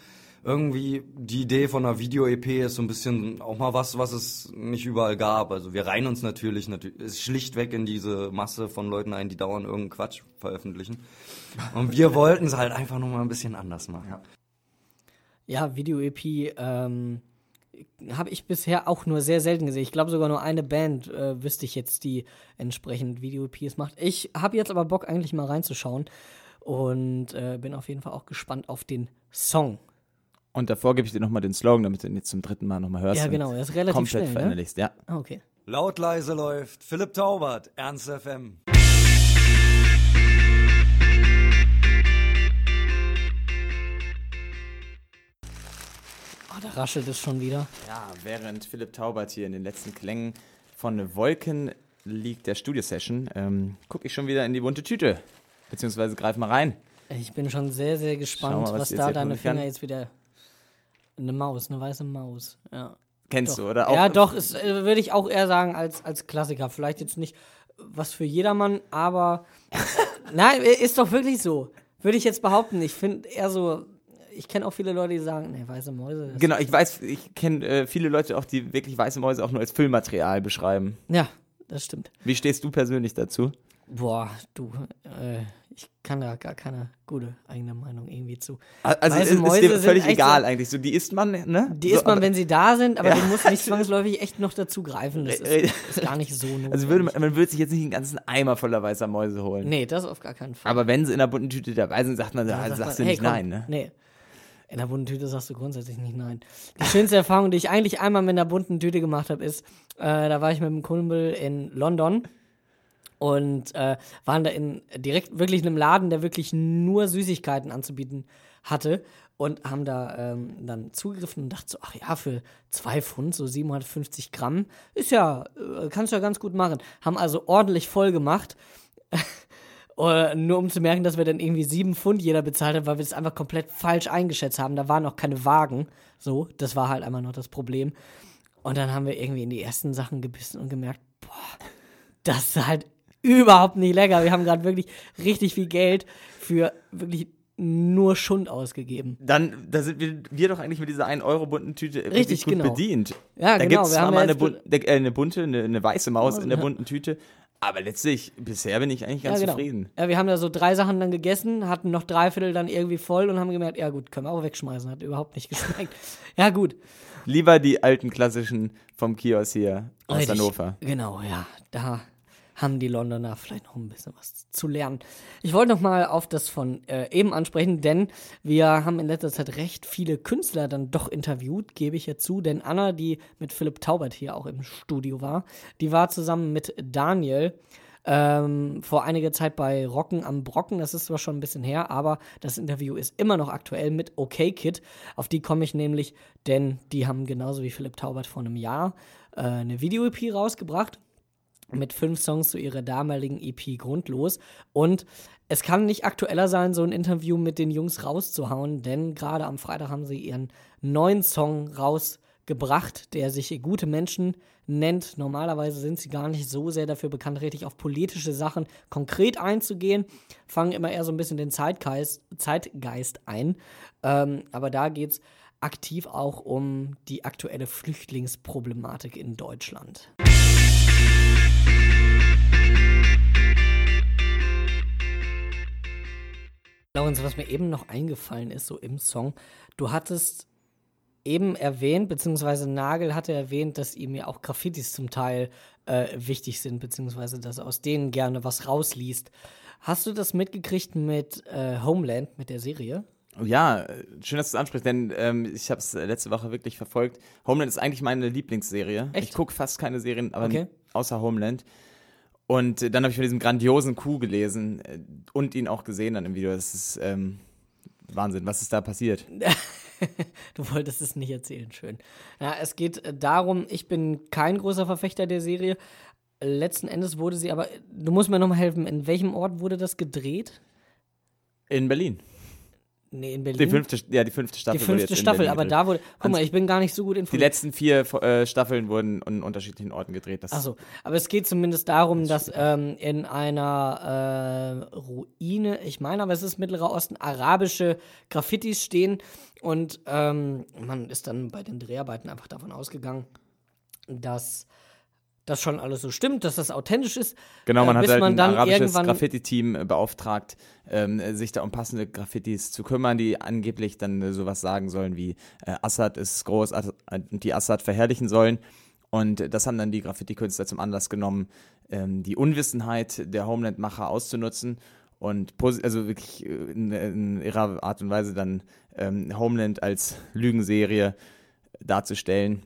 irgendwie die Idee von einer Video-EP ist so ein bisschen auch mal was, was es nicht überall gab. Also wir reihen uns natürlich, natürlich schlichtweg in diese Masse von Leuten ein, die dauernd irgendeinen Quatsch veröffentlichen. Und wir *laughs* wollten es halt einfach nochmal ein bisschen anders machen. Ja, Video-EP ähm, habe ich bisher auch nur sehr selten gesehen. Ich glaube sogar nur eine Band äh, wüsste ich jetzt, die entsprechend Video-EPs macht. Ich habe jetzt aber Bock, eigentlich mal reinzuschauen und äh, bin auf jeden Fall auch gespannt auf den Song. Und davor gebe ich dir nochmal den Slogan, damit du ihn jetzt zum dritten Mal nochmal hörst. Ja, genau, der ist relativ komplett schnell, ne? verinnerlichst, ja. Ah, okay. Laut leise läuft Philipp Taubert, Ernst FM. Oh, da raschelt es schon wieder. Ja, während Philipp Taubert hier in den letzten Klängen von Wolken liegt der Studio-Session, ähm, gucke ich schon wieder in die bunte Tüte. Beziehungsweise greif mal rein. Ich bin schon sehr, sehr gespannt, mal, was was, da deine tun kann. Finger jetzt wieder. Eine Maus, eine weiße Maus. Ja. Kennst Doch. du, oder? Auch, ja, doch, ist, äh, würde ich auch eher sagen als, als Klassiker. Vielleicht jetzt nicht was für jedermann, aber *laughs* nein, ist doch wirklich so. Würde ich jetzt behaupten. Ich finde eher so, ich kenne auch viele Leute, die sagen, nee, weiße Mäuse. Das Genau, ich weiß, ich kenne äh, viele Leute auch, die wirklich weiße Mäuse auch nur als Füllmaterial beschreiben. Ja, das stimmt. Wie stehst du persönlich dazu? Boah, du, äh, ich kann da gar keine gute eigene Meinung irgendwie zu. Also Weiße ist, ist Mäuse dir sind völlig egal so- eigentlich. So, die isst man, ne? Die so, isst man, aber- wenn sie da sind, aber die muss nicht *laughs* zwangsläufig echt noch dazu greifen. Das ist, ist gar nicht so notwendig. *laughs* Also würde man, man würde sich jetzt nicht einen ganzen Eimer voller weißer Mäuse holen. Nee, das auf gar keinen Fall. Aber wenn sie in der bunten Tüte dabei sind, sagt man, da Dann sagst sagt du man, nicht hey, komm, nein, ne? Nee. In der bunten Tüte sagst du grundsätzlich nicht nein. Die schönste Erfahrung, die ich eigentlich einmal mit einer bunten Tüte gemacht habe, ist, äh, da war ich mit einem Kumpel in London und äh, waren da in direkt wirklich in einem Laden, der wirklich nur Süßigkeiten anzubieten hatte und haben da ähm, dann zugegriffen und dachten so, ach ja, für zwei Pfund, so 750 Gramm, ist ja, äh, kannst du ja ganz gut machen. Haben also ordentlich voll gemacht. *laughs* Äh, nur um zu merken, dass wir dann irgendwie sieben Pfund jeder bezahlt haben, weil wir das einfach komplett falsch eingeschätzt haben. Da waren auch keine Wagen. So, das war halt einfach noch das Problem. Und dann haben wir irgendwie in die ersten Sachen gebissen und gemerkt, boah, das ist halt überhaupt nicht lecker. Wir haben gerade wirklich richtig viel Geld für wirklich nur Schund ausgegeben. Dann, da sind wir, wir doch eigentlich mit dieser 1 Euro bunten Tüte Richtig, richtig gut genau. bedient. Ja, da genau, gibt's wir zwar mal eine, der- äh, eine bunte, eine, eine weiße Maus in der bunten Tüte. Aber letztlich, bisher bin ich eigentlich ganz ja, genau. zufrieden. Ja, wir haben da so drei Sachen dann gegessen, hatten noch drei Viertel dann irgendwie voll und haben gemerkt, ja gut, können wir auch wegschmeißen, hat überhaupt nicht geschmeckt. *laughs* ja, gut. Lieber die alten klassischen vom Kiosk hier aus Richtig. Hannover. Genau, ja. Da haben die Londoner vielleicht noch ein bisschen was zu lernen. Ich wollte noch mal auf das von äh, eben ansprechen, denn wir haben in letzter Zeit recht viele Künstler dann doch interviewt, gebe ich jetzt zu. Denn Anna, die mit Philipp Taubert hier auch im Studio war, die war zusammen mit Daniel ähm, vor einiger Zeit bei Rocken am Brocken. Das ist zwar schon ein bisschen her, aber das Interview ist immer noch aktuell mit OK Kid. Auf die komme ich nämlich, denn die haben genauso wie Philipp Taubert vor einem Jahr äh, eine Video-EP rausgebracht mit fünf Songs zu ihrer damaligen EP Grundlos. Und es kann nicht aktueller sein, so ein Interview mit den Jungs rauszuhauen, denn gerade am Freitag haben sie ihren neuen Song rausgebracht, der sich Gute Menschen nennt. Normalerweise sind sie gar nicht so sehr dafür bekannt, richtig auf politische Sachen konkret einzugehen, fangen immer eher so ein bisschen den Zeitgeist, Zeitgeist ein. Ähm, aber da geht es aktiv auch um die aktuelle Flüchtlingsproblematik in Deutschland. Lorenz, was mir eben noch eingefallen ist, so im Song, du hattest eben erwähnt, beziehungsweise Nagel hatte erwähnt, dass ihm ja auch Graffitis zum Teil äh, wichtig sind, beziehungsweise dass er aus denen gerne was rausliest. Hast du das mitgekriegt mit äh, Homeland, mit der Serie? Ja, äh, schön, dass du es ansprichst, denn ähm, ich habe es letzte Woche wirklich verfolgt. Homeland ist eigentlich meine Lieblingsserie. Echt? Ich gucke fast keine Serien, aber Okay. außer Homeland. Und äh, dann habe ich von diesem grandiosen Coup gelesen äh, und ihn auch gesehen dann im Video. Das ist ähm, Wahnsinn, was ist da passiert? *laughs* Du wolltest es nicht erzählen, schön. Ja, es geht äh, darum, ich bin kein großer Verfechter der Serie. Letzten Endes wurde sie aber, du musst mir nochmal helfen, in welchem Ort wurde das gedreht? In Berlin. Nee, in Berlin. Die fünfte, ja, die fünfte Staffel. Die fünfte Staffel, aber da wurde, guck mal, ich bin gar nicht so gut Die informiert. letzten vier äh, Staffeln wurden an unterschiedlichen Orten gedreht. Das Achso, aber es geht zumindest darum, dass ähm, in einer äh, Ruine, ich meine, aber es ist Mittlerer Osten, arabische Graffitis stehen und ähm, man ist dann bei den Dreharbeiten einfach davon ausgegangen, dass das schon alles so stimmt, dass das authentisch ist. Genau, man äh, hat bis halt man ein dann arabisches Graffiti-Team äh, beauftragt, ähm, äh, sich da um passende Graffitis zu kümmern, die angeblich dann äh, sowas sagen sollen wie äh, Assad ist groß As- äh, und die Assad verherrlichen sollen. Und das haben dann die Graffiti-Künstler zum Anlass genommen, ähm, die Unwissenheit der Homeland-Macher auszunutzen und also wirklich äh, in, in ihrer Art und Weise dann ähm, Homeland als Lügenserie darzustellen.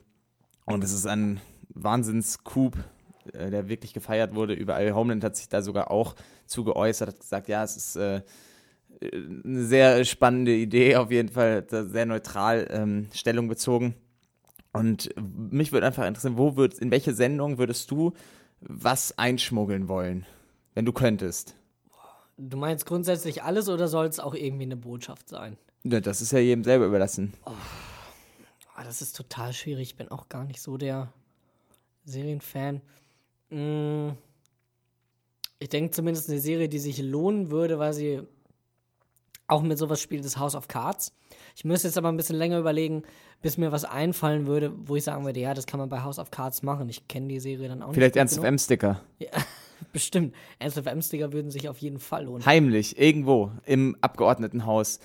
Und es ist ein Wahnsinns-Coup, äh, der wirklich gefeiert wurde. Überall Homeland hat sich da sogar auch zu geäußert, hat gesagt, ja, es ist äh, eine sehr spannende Idee, auf jeden Fall sehr neutral ähm, Stellung bezogen. Und mich würde einfach interessieren, wo würd, in welche Sendung würdest du was einschmuggeln wollen, wenn du könntest? Du meinst grundsätzlich alles oder soll es auch irgendwie eine Botschaft sein? Ja, das ist ja jedem selber überlassen. Ah, das ist total schwierig. Ich bin auch gar nicht so der Serienfan. Mm, Ich denke zumindest eine Serie, die sich lohnen würde, weil sie auch mit sowas spielt, ist House of Cards. Ich müsste jetzt aber ein bisschen länger überlegen, bis mir was einfallen würde, wo ich sagen würde, ja, das kann man bei House of Cards machen. Ich kenne die Serie dann auch Vielleicht nicht. Ernst gut of M-Sticker. genug. *laughs* Bestimmt. Ernst M-Sticker würden sich auf jeden Fall lohnen. Heimlich, irgendwo, im Abgeordnetenhaus.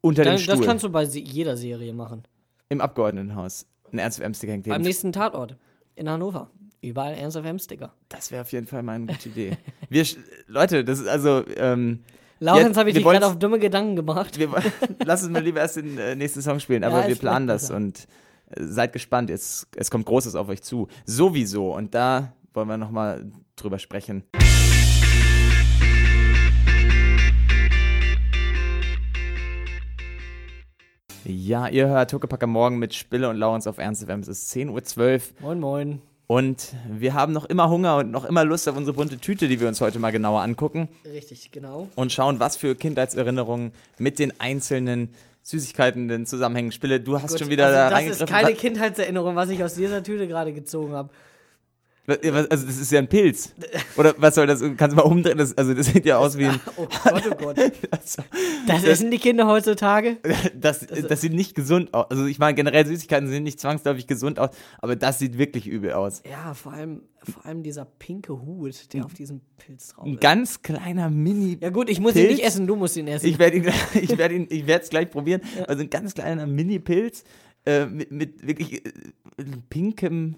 Unter Dann, dem Stuhl. das kannst du bei jeder Serie machen. Im Abgeordnetenhaus. Ein Ernst M-Sticker hängt Beim nächsten Tatort in Hannover. Überall Ernst of M-Sticker. Das wäre auf jeden Fall mal eine gute Idee. Wir, Leute, das ist also, ähm, Laurenz Jetzt- habe ich dich gerade auf dumme Gedanken gebracht. wir, *laughs* lass uns mal lieber erst den äh, nächsten Song spielen, Ja, aber ist wir planen das besser. und äh, seid gespannt, es, es kommt Großes auf euch zu. Sowieso. Und da wollen wir nochmal drüber sprechen. Ja, ihr hört Huckepack am Morgen mit Spille und Laurens auf Ernst FM. Es ist 10.12 Uhr Moin, moin. und wir haben noch immer Hunger und noch immer Lust auf unsere bunte Tüte, die wir uns heute mal genauer angucken Richtig, genau. und schauen, was für Kindheitserinnerungen mit den einzelnen Süßigkeiten denn zusammenhängen. Spille, du hast Gut, schon wieder also da das ist keine Kindheitserinnerung, was ich aus dieser Tüte gerade gezogen habe. Also das ist ja ein Pilz. Oder was soll das? Kannst du mal umdrehen? Das, also das sieht ja aus wie ein. *laughs* Oh Gott, oh Gott. *laughs* Das essen die Kinder heutzutage? *laughs* Das, das sieht nicht gesund aus. Also ich meine generell Süßigkeiten sehen nicht zwangsläufig gesund aus, aber das sieht wirklich übel aus. Ja, vor allem, vor allem dieser pinke Hut, der auf diesem Pilz drauf Ein ist. ganz kleiner Mini. Ja gut, ich muss ihn Pilz? nicht essen, du musst ihn essen. Ich werde ihn, ich werde ihn, ich werde es gleich probieren. Also ein ganz kleiner Mini-Pilz äh, mit, mit wirklich äh, pinkem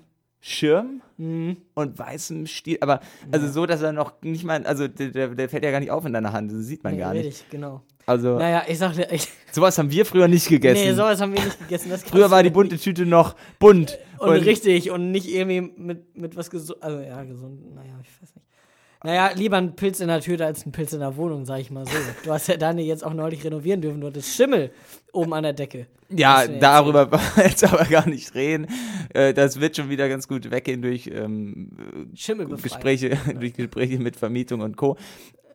Schirm Mhm. und weißem Stiel. Aber also so, dass er noch nicht mal, also der, der, fällt ja gar nicht auf in deiner Hand. Das sieht man nee, gar nicht. richtig, genau. Also Naja, ich sagte, ich, sowas haben wir früher nicht gegessen. nee, sowas haben wir nicht gegessen. Früher war die bunte Tüte noch bunt. Und, richtig und nicht irgendwie mit, mit was gesund. Also ja, gesund, naja, ich weiß nicht. Naja, lieber ein Pilz in der Tüte als ein Pilz in der Wohnung, sag ich mal so. Du hast ja deine jetzt auch neulich renovieren dürfen, du hattest Schimmel oben an der Decke. Ja, darüber wollen wir jetzt aber gar nicht reden. Äh, Das wird schon wieder ganz gut weggehen durch ähm. Gespräche, *laughs* durch Gespräche mit Vermietung und Co.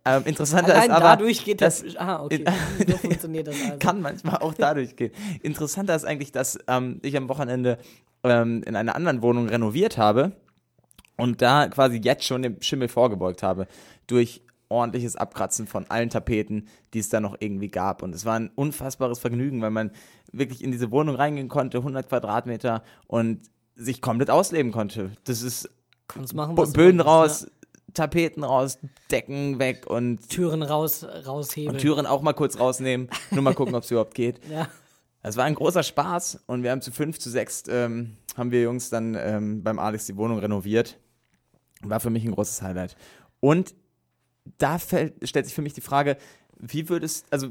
Ähm, interessanter Allein ist aber, dadurch geht das. Ah, okay. *laughs* So funktioniert das *laughs* also. kann manchmal auch dadurch gehen. Interessanter ist eigentlich, dass ähm, ich am Wochenende ähm, in einer anderen Wohnung renoviert habe und da quasi jetzt schon dem Schimmel vorgebeugt habe durch ordentliches Abkratzen von allen Tapeten, die es da noch irgendwie gab. Und es war ein unfassbares Vergnügen, weil man wirklich in diese Wohnung reingehen konnte, 100 Quadratmeter und sich komplett ausleben konnte. Das ist Kannst machen, was Böden willst, raus, ne? Tapeten raus, Decken weg und, Türen raus, raushebeln. und Türen auch mal kurz rausnehmen. Nur mal gucken, ob es *laughs* überhaupt geht. Ja. Es war ein großer Spaß und wir haben zu fünf, zu sechs, ähm, haben wir Jungs dann ähm, beim Alex die Wohnung renoviert. War für mich ein großes Highlight. Und da fällt, stellt sich für mich die Frage, wie würdest, also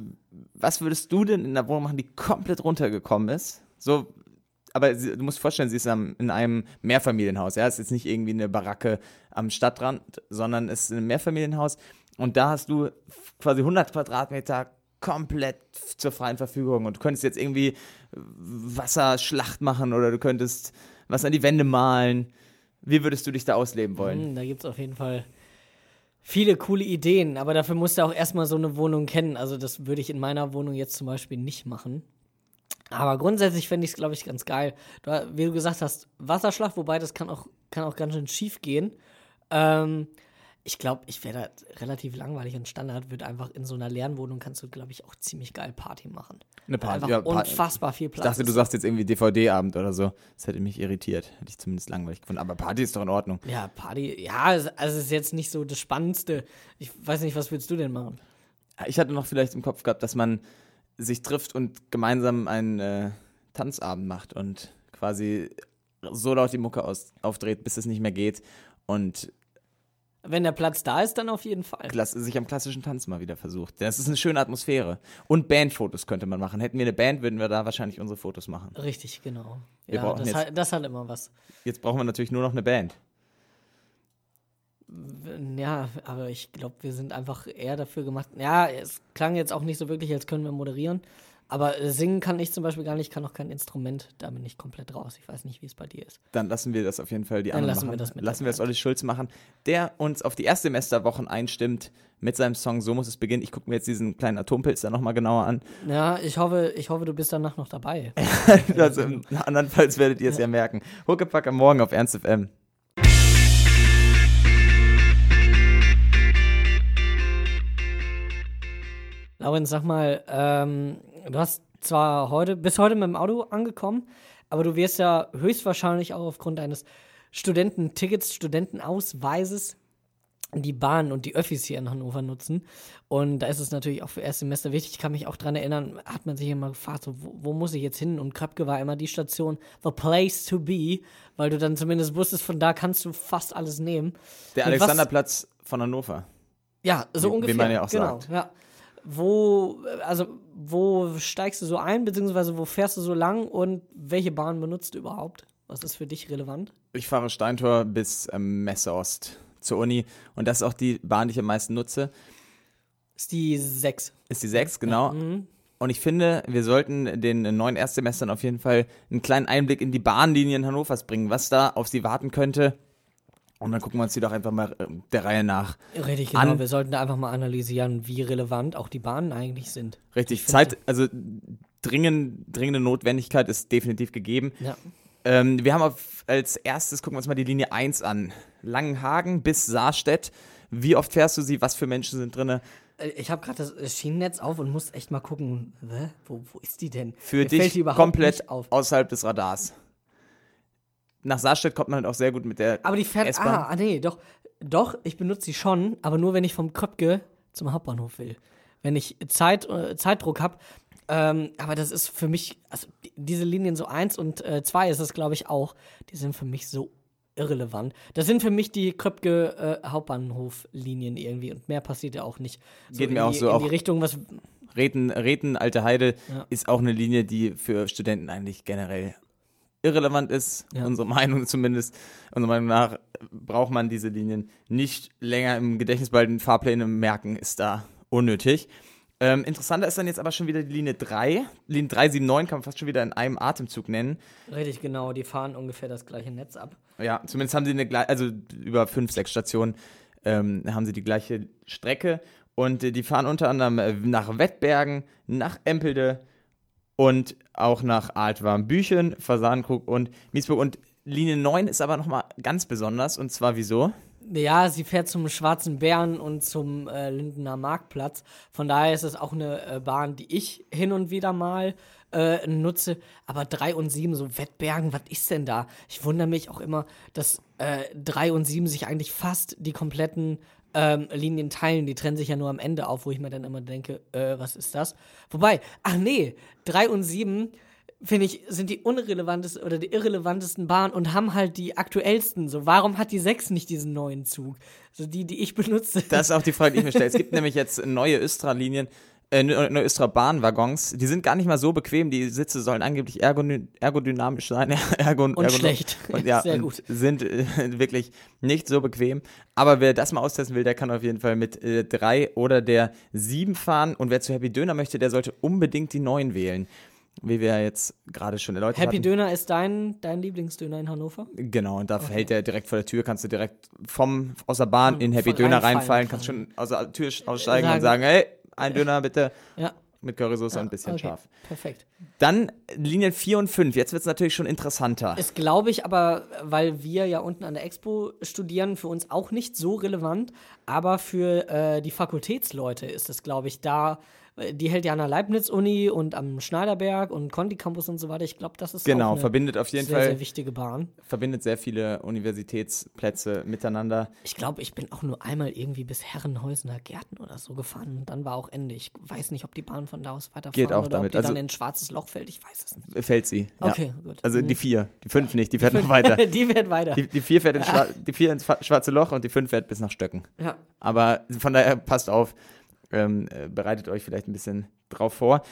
was würdest du denn in der Wohnung machen, die komplett runtergekommen ist? So, aber sie, du musst dir vorstellen, sie ist am, in einem Mehrfamilienhaus. Ja, es ist jetzt nicht irgendwie eine Baracke am Stadtrand, sondern es ist ein Mehrfamilienhaus. Und da hast du quasi 100 Quadratmeter komplett zur freien Verfügung. Und du könntest jetzt irgendwie Wasserschlacht machen oder du könntest was an die Wände malen. Wie würdest du dich da ausleben wollen? Hm, Da gibt es auf jeden Fall viele coole Ideen, aber dafür musst du auch erstmal so eine Wohnung kennen. Also, das würde ich in meiner Wohnung jetzt zum Beispiel nicht machen. Aber grundsätzlich fände ich es, glaube ich, ganz geil. Du, wie du gesagt hast, Wasserschlag, wobei das kann auch, kann auch ganz schön schief gehen. Ähm, ich glaube, ich wäre da relativ langweilig und Standard, würde einfach in so einer leeren Wohnung kannst du, glaube ich, auch ziemlich geil Party machen. Eine Party, Einfach ja, unfassbar viel Ich Platz. dachte, du sagst jetzt irgendwie DVD-Abend oder so. Das hätte mich irritiert. Hätte ich zumindest langweilig gefunden. Aber Party ist doch in Ordnung. Ja, Party, ja, es- also es ist jetzt nicht so das Spannendste. Ich weiß nicht, was würdest du denn machen? Ich hatte noch vielleicht im Kopf gehabt, dass man sich trifft und gemeinsam einen äh, Tanzabend macht und quasi so laut die Mucke aus, aufdreht, bis es nicht mehr geht und Wenn der Platz da ist, dann auf jeden Fall. klass sich am klassischen Tanz mal wieder versucht. Das ist eine schöne Atmosphäre. Und Bandfotos könnte man machen. Hätten wir eine Band, würden wir da wahrscheinlich unsere Fotos machen. Richtig, genau. Wir ja, brauchen das, jetzt- hat, das hat immer was. Jetzt brauchen wir natürlich nur noch eine Band. Ja, aber ich glaube, wir sind einfach eher dafür gemacht. Ja, es klang jetzt auch nicht so wirklich, als können wir moderieren. Aber singen kann ich zum Beispiel gar nicht, ich kann auch kein Instrument. Da bin ich komplett raus. Ich weiß nicht, wie es bei dir ist. Dann lassen wir das auf jeden Fall die Dann anderen lassen wir machen. das mit lassen wir das Olli Schulz machen, der uns auf die Erstsemesterwochen einstimmt mit seinem Song So muss es beginnen. Ich gucke mir jetzt diesen kleinen Atompilz da nochmal genauer an. Ja, ich hoffe, ich hoffe, du bist danach noch dabei. *laughs* also, andernfalls werdet ihr es ja merken. Huckepack am Morgen auf Ernst FM. Laurenz, sag mal, ähm, du hast zwar heute, bis heute mit dem Auto angekommen, aber du wirst ja höchstwahrscheinlich auch aufgrund deines Studententickets, Studentenausweises die Bahn und die Öffis hier in Hannover nutzen. Und da ist es natürlich auch für Erstsemester wichtig. Ich kann mich auch dran erinnern, hat man sich immer gefragt, so, wo, wo muss ich jetzt hin? Und Kröpke war immer die Station, the place to be, weil du dann zumindest wusstest, von da kannst du fast alles nehmen. Der Und was- Alexanderplatz von Hannover. Ja, so Wie- wie ungefähr. man ja auch genau, sagt. Ja. Wo, also, wo steigst du so ein, beziehungsweise wo fährst du so lang und welche Bahn benutzt du überhaupt? Was ist für dich relevant? Ich fahre Steintor bis ähm, Messe Ost zur Uni und das ist auch die Bahn, die ich am meisten nutze. Ist die 6. Ist die 6, genau. Mhm. Und ich finde, wir sollten den neuen Erstsemestern auf jeden Fall einen kleinen Einblick in die Bahnlinien Hannovers bringen, was da auf sie warten könnte. Und dann gucken wir uns die doch einfach mal äh, der Reihe nach. Richtig, genau. An- Wir sollten da einfach mal analysieren, wie relevant auch die Bahnen eigentlich sind. Richtig, Zeit, also dringend, dringende Notwendigkeit ist definitiv gegeben. Ja. Ähm, wir haben auf, als erstes, gucken wir uns mal die Linie 1 an. Langenhagen bis Saarstedt. Wie oft fährst du sie? Was für Menschen sind drin? Äh, Ich habe gerade das äh, Schienennetz auf und muss echt mal gucken? Wo, wo ist die denn? Für Mir dich komplett auf. außerhalb des Radars. Nach Saarstedt kommt man halt auch sehr gut mit der Aber die fährt, ah, ah, nee, doch, doch, ich benutze sie schon, aber nur, wenn ich vom Kröpke zum Hauptbahnhof will. Wenn ich Zeit, äh, Zeitdruck habe. Ähm, aber das ist für mich, also die- diese Linien so 1 und 2 ist es, glaube ich, auch, die sind für mich so irrelevant. Das sind für mich die Kröpke äh, Hauptbahnhof-Linien irgendwie und mehr passiert ja auch nicht. Geht in mir auch die, so, In auch- die Richtung, was. Reten, Reten, Alte Heide Ja. ist auch eine Linie, die für Studenten eigentlich generell irrelevant ist. Ja. Unsere Meinung zumindest. Unserer Meinung nach braucht man diese Linien nicht länger im Gedächtnis behalten. Fahrpläne merken ist da unnötig. Ähm, interessanter ist dann jetzt aber schon wieder die Linie 3. Linie 379 kann man fast schon wieder in einem Atemzug nennen. Richtig, genau, die fahren ungefähr das gleiche Netz ab. Ja, zumindest haben sie eine gleiche, also über fünf, sechs Stationen ähm, haben sie die gleiche Strecke und äh, die fahren unter anderem äh, nach Wettbergen, nach Empelde und auch nach Altwarmbüchen, Fasankrug und Miesburg. Und Linie 9 ist aber nochmal ganz besonders und zwar wieso? Ja, sie fährt zum Schwarzen Bären und zum äh, Lindener Marktplatz. Von daher ist es auch eine äh, Bahn, die ich hin und wieder mal äh, nutze. Aber 3 und 7, so Wettbergen, was ist denn da? Ich wundere mich auch immer, dass äh, 3 und 7 sich eigentlich fast die kompletten ähm, Linien teilen. Die trennen sich ja nur am Ende auf, wo ich mir dann immer denke, äh, was ist das? Wobei, ach nee, 3 und 7 finde ich, sind die unrelevantesten oder die irrelevantesten Bahnen und haben halt die aktuellsten. So, warum hat die 6 nicht diesen neuen Zug? So die, die ich benutze. Das ist auch die Frage, die ich mir stelle. Es gibt *laughs* nämlich jetzt neue Östra-Linien, äh, neue Östra-Bahnwaggons. Die sind gar nicht mal so bequem. Die Sitze sollen angeblich ergodyn ergodynamisch sein. *laughs* Ergon Und schlecht. Und, *laughs* ja, Sehr gut. sind äh, *laughs* wirklich nicht so bequem. Aber wer das mal austesten will, der kann auf jeden Fall mit äh, drei oder der sieben fahren. Und wer zu Happy Döner möchte, der sollte unbedingt die neuen wählen. Wie wir jetzt gerade schon erläutert Happy hatten. Döner ist dein, dein Lieblingsdöner in Hannover? Genau, und da hält der direkt vor der Tür, kannst du direkt vom, aus der Bahn in Happy Von Döner reinfallen reinfallen, kannst schon aus der Tür aussteigen Sagen- und sagen, hey, ein Döner bitte Ja. mit Currysoße und ein bisschen okay. scharf. Perfekt. Dann Linien 4 und 5, jetzt wird es natürlich schon interessanter. Ist, glaube ich, aber, weil wir ja unten an der Expo studieren, für uns auch nicht so relevant. Aber für äh, die Fakultätsleute ist es, glaube ich, da. Äh, Die hält ja an der Leibniz-Uni und am Schneiderberg und Conti Campus und so weiter. Ich glaube, das ist Genau, verbindet auf jeden sehr, Fall, sehr wichtige Bahn. verbindet sehr viele Universitätsplätze miteinander. Ich glaube, ich bin auch nur einmal irgendwie bis Herrenhäusener Gärten oder so gefahren und dann war auch Ende. Ich weiß nicht, ob die Bahn von da aus weiterfahren Geht auch oder damit. ob die Also- dann in ein schwarzes Loch fällt. Ich weiß es nicht. Fällt sie. Ja. Okay, gut. Also die 4, die 5 nicht, die fährt noch weiter. *laughs* die wird weiter. Die, die 4 fährt ins, *laughs* Schwa die vier ins schwarze Loch und die 5 fährt bis nach Stöcken. ja. Aber von daher passt auf, ähm, äh, bereitet euch vielleicht ein bisschen drauf vor.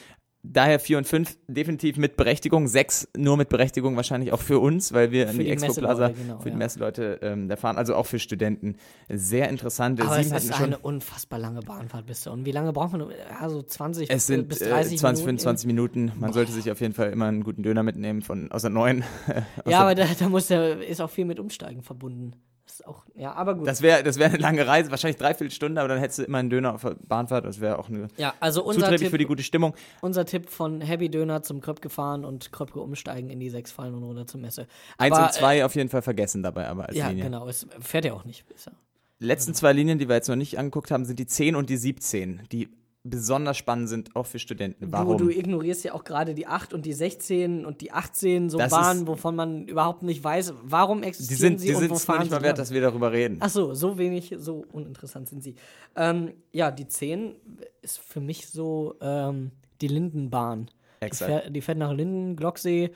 Daher 4 und 5 definitiv mit Berechtigung, 6 nur mit Berechtigung wahrscheinlich auch für uns, weil wir Für in die, die Expo Plaza genau, für die. Messeleute ähm, da fahren, also auch für Studenten. Sehr interessant. Aber es ist eine unfassbar lange Bahnfahrt bis. Und wie lange braucht man? Ja, so 20 es sind bis äh, 30 20, Minuten. 25 Minuten. Man sollte sich auf jeden Fall immer einen guten Döner mitnehmen von neuen. aus *laughs* Ja, der- aber da, da muss der, ist auch viel mit Umsteigen verbunden. Ist auch, ja, aber gut. das wäre das wär eine lange Reise, wahrscheinlich dreiviertel Stunde, aber dann hättest du immer einen Döner auf der Bahnfahrt. Das wäre auch eine ja, also unser Tipp, für die gute Stimmung. unser Tipp von Happy Döner zum Kröpke fahren und Kröpke umsteigen in die sechs fallen und runter zur Messe. Eins Aber, und zwei auf jeden Fall vergessen dabei, aber als Äh, ja, Linie. genau. Es fährt ja auch nicht. Ist ja- letzten zwei Linien, die wir jetzt noch nicht angeguckt haben, sind die 10 und die 17, die besonders spannend sind, auch für Studenten. Warum? Du, du ignorierst ja auch gerade die 8 und die 16 und die 18, so Das Bahnen, wovon man überhaupt nicht weiß, warum die existieren sind, sie die und sind wo fahren nicht mal wert, dass wir darüber reden. Ach so, so wenig, so uninteressant sind sie. Ähm, ja, die 10 ist für mich so ähm, die Lindenbahn. Die Exakt. fährt, die fährt nach Linden, Glocksee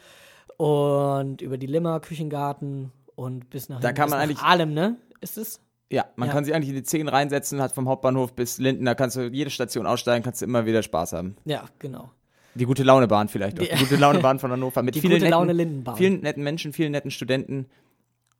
und über die Limmer, Küchengarten und bis nach, Da hinten, kann man eigentlich- Ahlem, ne? Ist es? Ja, man Ja. kann sich eigentlich in die 10 reinsetzen, hat vom Hauptbahnhof bis Linden, da kannst du jede Station aussteigen, kannst du immer wieder Spaß haben. Ja, genau. Die gute Launebahn vielleicht auch. Die, Die- gute Launebahn *laughs* von Hannover mit Die vielen gute netten, Laune Lindenbahn. vielen netten Menschen, vielen netten Studenten.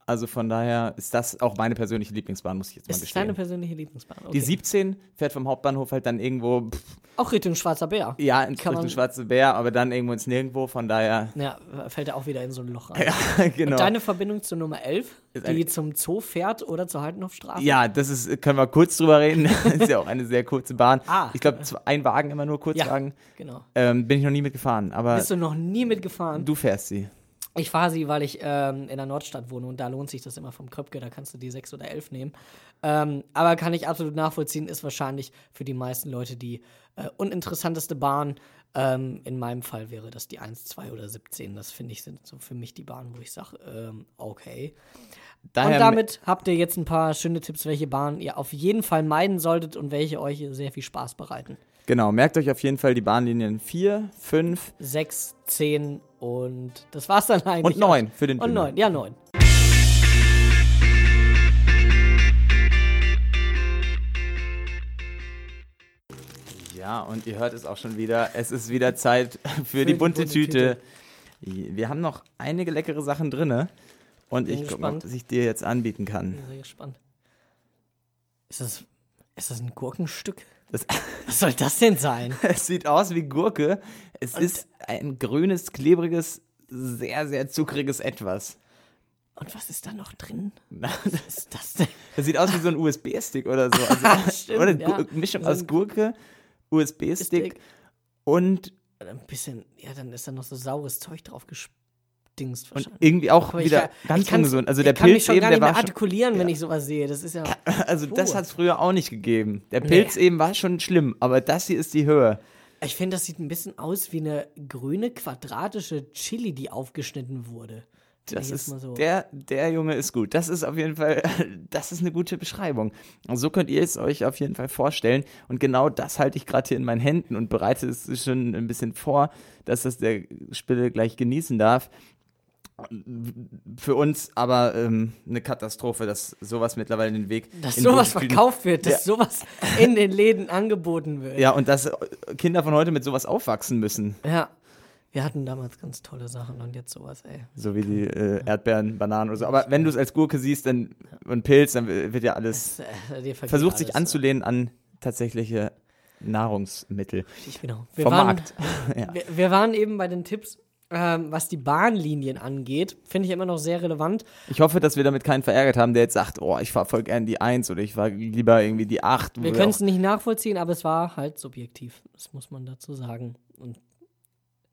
Also von daher ist das auch meine persönliche Lieblingsbahn, muss ich jetzt mal Ist es deine gestehen. persönliche Lieblingsbahn? Okay. Die 17 fährt vom Hauptbahnhof halt dann irgendwo, pff, Auch Richtung Schwarzer Bär. ja, ins Richtung man- Schwarze Bär, aber dann irgendwo ins Nirgendwo, von daher, Ja, fällt er auch wieder in so ein Loch rein. *laughs* ja, genau. Und deine Verbindung zur Nummer 11, Ist die zum Zoo fährt oder zur Haltenhofstraße? Ja, das ist, können wir kurz drüber reden. *laughs* das ist ja auch eine sehr kurze Bahn. Ah. Ich glaube, ein Wagen immer nur Kurzwagen. genau. Ähm, bin ich noch nie mitgefahren, aber Bist du noch nie mitgefahren? du fährst sie. Ich fahre sie, weil ich ähm, in der Nordstadt wohne und da lohnt sich das immer vom Kröpke, da kannst du die 6 oder 11 nehmen. Ähm, aber kann ich absolut nachvollziehen, ist wahrscheinlich für die meisten Leute die äh, uninteressanteste Bahn. Ähm, in meinem Fall wäre das die 1, 2 oder 17. Das finde ich sind so für mich die Bahnen, wo ich sage, ähm, okay. Daher und damit habt ihr jetzt ein paar schöne Tipps, welche Bahnen ihr auf jeden Fall meiden solltet und welche euch sehr viel Spaß bereiten. Genau, merkt euch auf jeden Fall die Bahnlinien 4, 5 6, 10 und das war's dann eigentlich. und 9 für den Und Dünnen. 9, ja 9. Ja, und ihr hört es auch schon wieder. Es ist wieder Zeit *laughs* für, die, die bunte, bunte Tüte. Wir haben noch einige leckere Sachen drin. Und Bin ich gucke mal, gespannt. was ich dir jetzt anbieten kann. Bin sehr gespannt. Ist das, ist das ein Gurkenstück? Das, *laughs* Was soll das denn sein? es sieht aus wie Gurke. Es ist ein grünes, klebriges, sehr, sehr zuckriges Etwas. Und was ist da noch drin? *laughs* Das Was ist das denn? *laughs* sieht aus wie so ein USB-Stick oder so. Also, Stimmt, oder ja. Mischung aus Gurke, USB-Stick Stick. und, Ein bisschen, ja, dann ist da noch so saures Zeug drauf gestingst und irgendwie auch Aber ich wieder kann- ganz ich ungesund. Also der ich kann mich Pilz schon eben, gar nicht mehr war schon, artikulieren, wenn ich sowas sehe. Das ist ja. *laughs* Also das Puh. hat es früher auch nicht gegeben. Der Pilz eben war schon schlimm, aber das hier ist die Höhe. Ich finde, das sieht ein bisschen aus wie eine grüne quadratische Chili, die aufgeschnitten wurde. Das ich ist, mal so- der, der Junge ist gut. Das ist auf jeden Fall, *laughs* das ist eine gute Beschreibung. Und so könnt ihr es euch auf jeden Fall vorstellen. Und genau das halte ich gerade hier in meinen Händen und bereite es schon ein bisschen vor, dass das der Spille gleich genießen darf. Für uns aber ähm, eine Katastrophe, dass sowas mittlerweile den Weg dass in sowas verkauft wird, dass sowas in den Läden angeboten wird. Ja, und dass Kinder von heute mit sowas aufwachsen müssen. Ja. Wir hatten damals ganz tolle Sachen und jetzt sowas, ey. So wie die äh, Erdbeeren, Bananen oder so. Aber wenn du es als Gurke siehst dann, und Pilz, dann wird ja alles. Das, äh, Versucht sich alles. anzulehnen an tatsächliche Nahrungsmittel. Ich, genau. Wir Vom waren, Markt. *laughs* ja. wir, wir waren eben bei den Tipps, ähm, was die Bahnlinien angeht. Finde ich immer noch sehr relevant. Ich hoffe, dass wir damit keinen verärgert haben, der jetzt sagt, oh, ich fahre voll gern die 1 oder ich fahre lieber irgendwie die 8. wo Wir können es nicht nachvollziehen, aber es war halt subjektiv. Das muss man dazu sagen. Und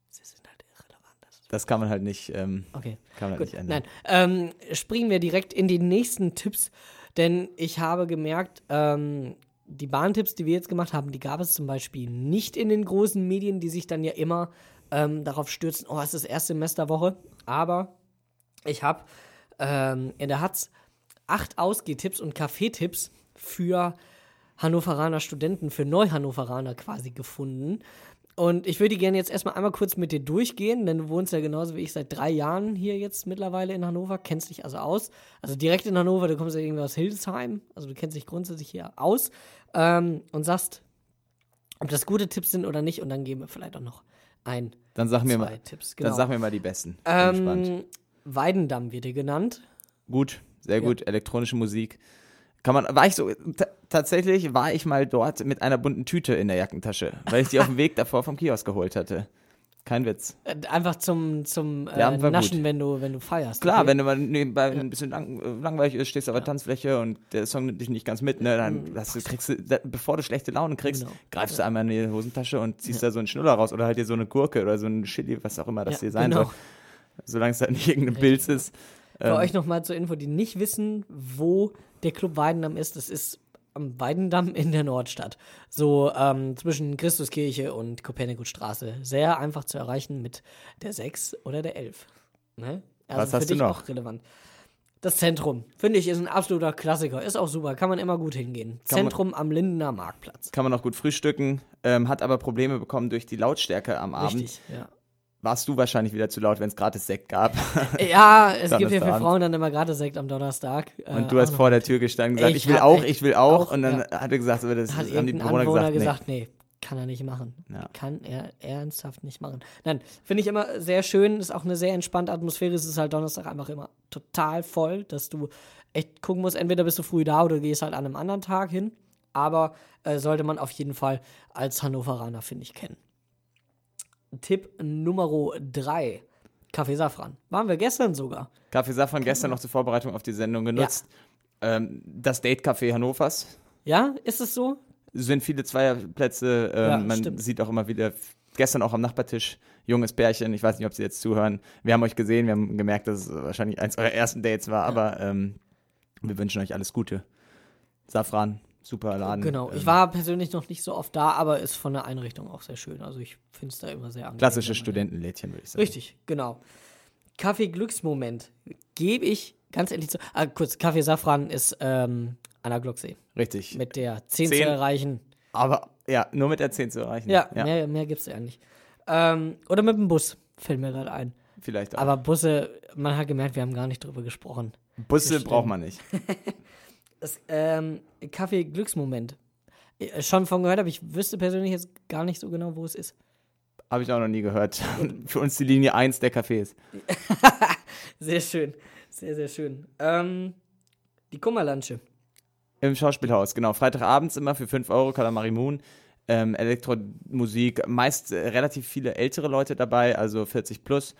sie sind halt irrelevant. Das Das kann man halt nicht, ähm, okay. kann man halt nicht ändern. nein. Ähm, springen wir direkt in die nächsten Tipps, denn ich habe gemerkt, ähm, die Bahntipps, die wir jetzt gemacht haben, die gab es zum Beispiel nicht in den großen Medien, die sich dann ja immer ähm, darauf stürzen, oh, es ist Erstsemesterwoche. Aber ich habe ähm, in der Hatz acht Ausgehtipps und Kaffeetipps für Hannoveraner Studenten, für Neuhannoveraner quasi gefunden. Und ich würde gerne jetzt erstmal einmal kurz mit dir durchgehen, denn du wohnst ja genauso wie ich seit drei Jahren hier jetzt mittlerweile in Hannover, kennst dich also aus. Also direkt in Hannover, du kommst ja irgendwie aus Hildesheim, also du kennst dich grundsätzlich hier aus ähm, und sagst, ob das gute Tipps sind oder nicht. Und dann geben wir vielleicht auch noch ein, Dann sag mir mal, Tipps. dann Genau. sag mir mal die besten. Bin gespannt. ähm, Weidendamm wird dir genannt. Gut, sehr gut. Elektronische Musik. Kann man, war ich so, ta- tatsächlich war ich mal dort mit einer bunten Tüte in der Jackentasche, weil ich die auf dem *laughs* Weg davor vom Kiosk geholt hatte. Kein Witz. Äh, Einfach zum, zum äh, war Naschen, gut. wenn du, wenn du feierst. Klar, okay? wenn du mal nebenbei ein bisschen lang, langweilig ist, stehst auf der Tanzfläche und der Song nimmt dich nicht ganz mit, ne, dann hast du, kriegst du, bevor du schlechte Laune kriegst, Mhm. Genau. greifst du einmal in die Hosentasche und ziehst da so einen Schnuller raus oder halt dir so eine Gurke oder so ein Chili, was auch immer das Ja, hier sein genau. soll. Solange es halt nicht irgendein Pilz ist. Für Ähm, euch nochmal zur Info, die nicht wissen, wo der Club Weidendamm ist, das ist am Weidendamm in der Nordstadt. So ähm, zwischen Christuskirche und Kopernikusstraße. Sehr einfach zu erreichen mit der 6 oder der 11. Ne? Also Was für hast du dich noch? auch relevant. Das Zentrum, finde ich, ist ein absoluter Klassiker. Ist auch super, kann man immer gut hingehen. Kann man- Zentrum am Lindener Marktplatz. kann man auch gut frühstücken, ähm, hat aber Probleme bekommen durch die Lautstärke am Abend. Richtig, ja. Warst du wahrscheinlich wieder zu laut, wenn es gratis Sekt gab. Ja, es gibt ja für. Frauen dann immer gratis Sekt am Donnerstag. äh, Und du hast vor der Tür gestanden und gesagt, Ich ich, will auch, ich- will auch. auch, und dann ja. hat er gesagt, aber das hat haben die Bewohner gesagt, nee. gesagt, nee. kann er nicht machen. Ja. Kann er ernsthaft nicht machen. Nein, finde ich immer sehr schön, ist auch eine sehr entspannte Atmosphäre. Es ist halt Donnerstag einfach immer total voll, dass du echt gucken musst, entweder bist du früh da oder du gehst halt an einem anderen Tag hin. Aber äh, sollte man auf jeden Fall als Hannoveraner, finde ich, kennen. Tipp Nummer 3. Kaffee Safran. Waren wir gestern sogar. Kaffee Safran gestern noch zur Vorbereitung auf die Sendung genutzt. Ähm, das Date-Café Hannovers. Ja, ist es so? sind viele Zweierplätze. Ähm, Ja, man stimmt. sieht auch immer wieder, gestern auch am Nachbartisch, junges Pärchen, ich weiß nicht, ob sie jetzt zuhören. Wir haben euch gesehen, wir haben gemerkt, dass es wahrscheinlich eins eurer ersten Dates war, aber ähm, wir wünschen euch alles Gute. Safran, super Laden. Genau. Ähm, Ich war persönlich noch nicht so oft da, aber ist von der Einrichtung auch sehr schön. Also ich finde es da immer sehr angenehm. Klassische wenn man- Studentenlädchen, würde ich sagen. Richtig, genau. Kaffee Glücksmoment gebe ich ganz ehrlich zu. Ah, kurz, Kaffee Safran ist ähm, Anna Glocksee. Richtig. Mit der 10 zu Zehn. erreichen. aber ja, nur mit der 10 zu erreichen. Ja, mehr, mehr gibt es ja nicht. Ähm, oder mit dem Bus, fällt mir gerade ein. vielleicht auch. Aber Busse, man hat gemerkt, wir haben gar nicht drüber gesprochen. Busse braucht man nicht. *laughs* Das, ähm, Kaffee Glücksmoment. Äh, Schon von gehört, aber ich wüsste persönlich jetzt gar nicht so genau, wo es ist. Habe ich auch noch nie gehört. *laughs* Für uns die Linie 1 der Cafés. *laughs* Sehr schön. Sehr, sehr schön. Ähm, die Kummerlansche. Im Schauspielhaus, genau. Freitagabends immer für 5 Euro, Calamari Moon. Ähm, Elektromusik, meist relativ viele ältere Leute dabei, also 40 plus.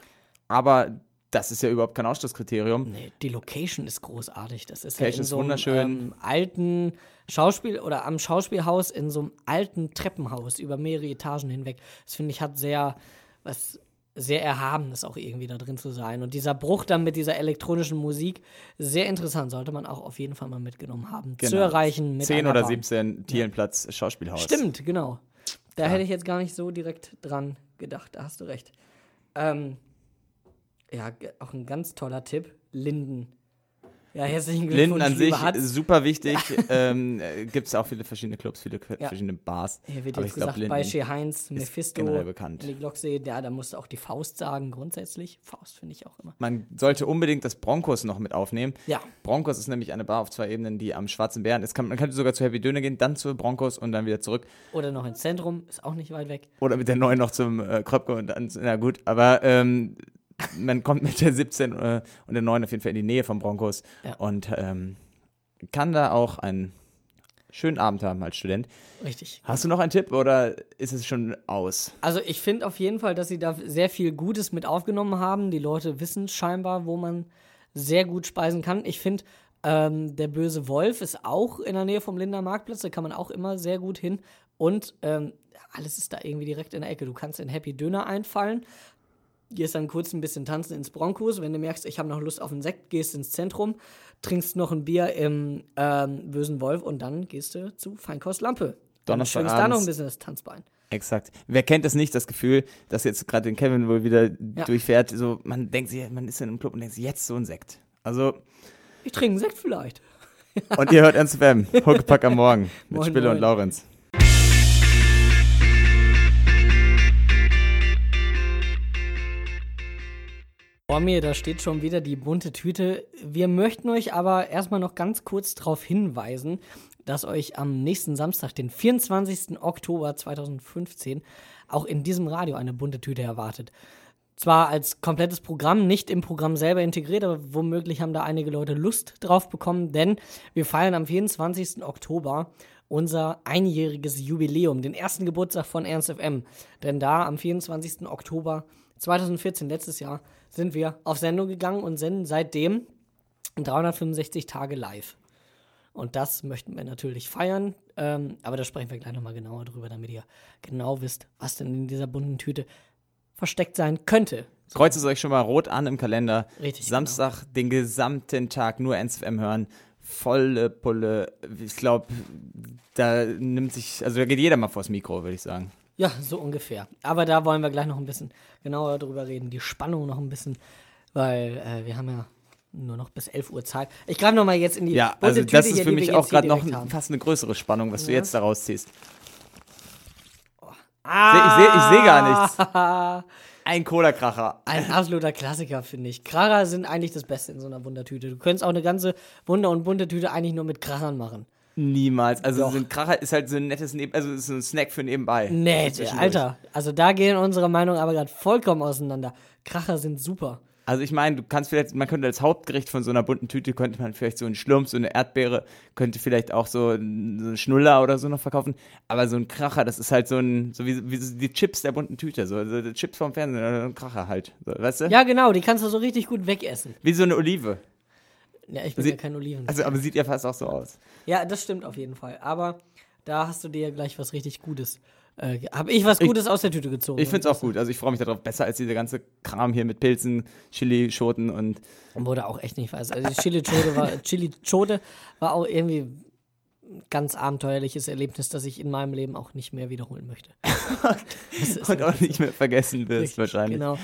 Aber das ist ja überhaupt kein Ausschlusskriterium. Nee, die Location ist großartig. Das ist Location ja in so einem wunderschön. Ähm, alten Schauspiel oder am Schauspielhaus in so einem alten Treppenhaus über mehrere Etagen hinweg. Das finde ich hat sehr was sehr erhabenes auch irgendwie da drin zu sein. Und dieser Bruch dann mit dieser elektronischen Musik, sehr interessant, sollte man auch auf jeden Fall mal mitgenommen haben. Zu Genau. erreichen mit 10 einer oder Bahn. 17 Thielenplatz Schauspielhaus. Stimmt, genau. Da hätte ich jetzt gar nicht so direkt dran gedacht. Da hast du recht. Ähm, ja, auch ein ganz toller Tipp. Linden. Ja, herzlichen Glückwunsch, Linden an sich Hatz. super wichtig. *laughs* ähm, Gibt es auch viele verschiedene Clubs, viele Ja. verschiedene Bars. Hier wird Aber jetzt ich glaub, gesagt, bei Shea Heinz, Mephisto, Locksee, ja, da musst du auch die Faust sagen, grundsätzlich. Faust finde ich auch immer. Man sollte unbedingt das Broncos noch mit aufnehmen. Ja. Broncos ist nämlich eine Bar auf zwei Ebenen, die am Schwarzen Bären ist. Kann, man könnte sogar zu Happy Döner gehen, dann zu Broncos und dann wieder zurück. Oder noch ins Zentrum, ist auch nicht weit weg. Oder mit der neuen noch zum äh, Kröpke und dann, na gut, aber ähm, man kommt mit der 17 äh, und der 9 auf jeden Fall in die Nähe von Broncos Ja. und ähm, kann da auch einen schönen Abend haben als Student. Richtig. Hast du noch einen Tipp oder ist es schon aus? Also ich finde auf jeden Fall, dass sie da sehr viel Gutes mit aufgenommen haben. Die Leute wissen scheinbar, wo man sehr gut speisen kann. Ich finde, ähm, der böse Wolf ist auch in der Nähe vom Linder Marktplatz. Da kann man auch immer sehr gut hin. Und ähm, alles ist da irgendwie direkt in der Ecke. Du kannst in Happy Döner einfallen. Gehst dann kurz ein bisschen tanzen ins Broncos. Wenn du merkst, ich habe noch Lust auf einen Sekt, gehst ins Zentrum, trinkst noch ein Bier im ähm, Bösen Wolf und dann gehst du zu Feinkost Lampe. Dann schwingst da noch ein bisschen das Tanzbein. Exakt. Wer kennt es nicht, das Gefühl, dass jetzt gerade den Kevin wohl wieder durchfährt, so man denkt sich, man ist in einem Club und denkt sich, jetzt so ein Sekt. Also, Ich trinke einen Sekt vielleicht. und ihr hört NSFM, Huckepack am Morgen *laughs* mit Moin, Spille und. Laurenz. Vor mir, da steht schon wieder die bunte Tüte. Wir möchten euch aber erstmal noch ganz kurz darauf hinweisen, dass euch am nächsten Samstag, den 24. Oktober 2015, auch in diesem Radio eine bunte Tüte erwartet. Zwar als komplettes Programm, nicht im Programm selber integriert, aber womöglich haben da einige Leute Lust drauf bekommen, denn wir feiern am 24. Oktober unser einjähriges Jubiläum, den ersten Geburtstag von Ernst FM. Denn da am 24. Oktober 2014, letztes Jahr, sind wir auf Sendung gegangen und senden seitdem 365 Tage live. Und das möchten wir natürlich feiern. Ähm, aber da sprechen wir gleich nochmal genauer drüber, damit ihr genau wisst, was denn in dieser bunten Tüte versteckt sein könnte. Kreuzt es euch schon mal rot an im Kalender. Richtig, Samstag den gesamten Tag nur NSFM hören. Volle Pulle. Ich glaube, da nimmt sich, also da geht jeder mal vors Mikro, würde ich sagen. Ja, so ungefähr. Aber da wollen wir gleich noch ein bisschen genauer drüber reden. Die Spannung noch ein bisschen, weil äh, wir haben ja nur noch bis 11 Uhr Zeit. Ich greife nochmal jetzt in die Ja, also das ist hier, für mich auch gerade noch haben. fast eine größere Spannung, was du Ja. jetzt daraus ziehst. Ah, Ich sehe ich seh gar nichts. *laughs* Ein Cola-Kracher. Ein absoluter Klassiker, finde ich. Kracher sind eigentlich das Beste in so einer Wundertüte. Du könntest auch eine ganze Wunder- und bunte Tüte eigentlich nur mit Krachern machen. Niemals. Also Doch. so ein Kracher ist halt so ein nettes Neben, also ist so ein Snack für nebenbei. Nee. Alter. Also da gehen unsere Meinungen aber gerade vollkommen auseinander. Kracher sind super. Also ich meine, du kannst vielleicht, man könnte als Hauptgericht von so einer bunten Tüte, könnte man vielleicht so einen Schlumpf, so eine Erdbeere, könnte vielleicht auch so ein- so einen Schnuller oder so noch verkaufen. Aber so ein Kracher, das ist halt so ein, so wie, wie so die Chips der bunten Tüte, so, so die Chips vom Fernsehen, oder ein Kracher halt. So, weißt du? Ja, genau, die kannst du so richtig gut wegessen. Wie so eine Olive. Ja, ich bin Sie- ja kein Oliven. Also, aber sieht ja fast auch so aus. Ja, das stimmt auf jeden Fall. Aber Da hast du dir gleich was richtig Gutes. Äh, habe ich was Gutes aus der Tüte gezogen. Ich finde es auch gut. Also ich freue mich darauf. Besser als dieser ganze Kram hier mit Pilzen, Chili, Schoten und Wurde auch echt nicht weiß. Also die Chili Chote war, Chili war auch irgendwie ganz abenteuerliches Erlebnis, das ich in meinem Leben auch nicht mehr wiederholen möchte. *laughs* Das und auch nicht mehr vergessen wirst wahrscheinlich. Genau.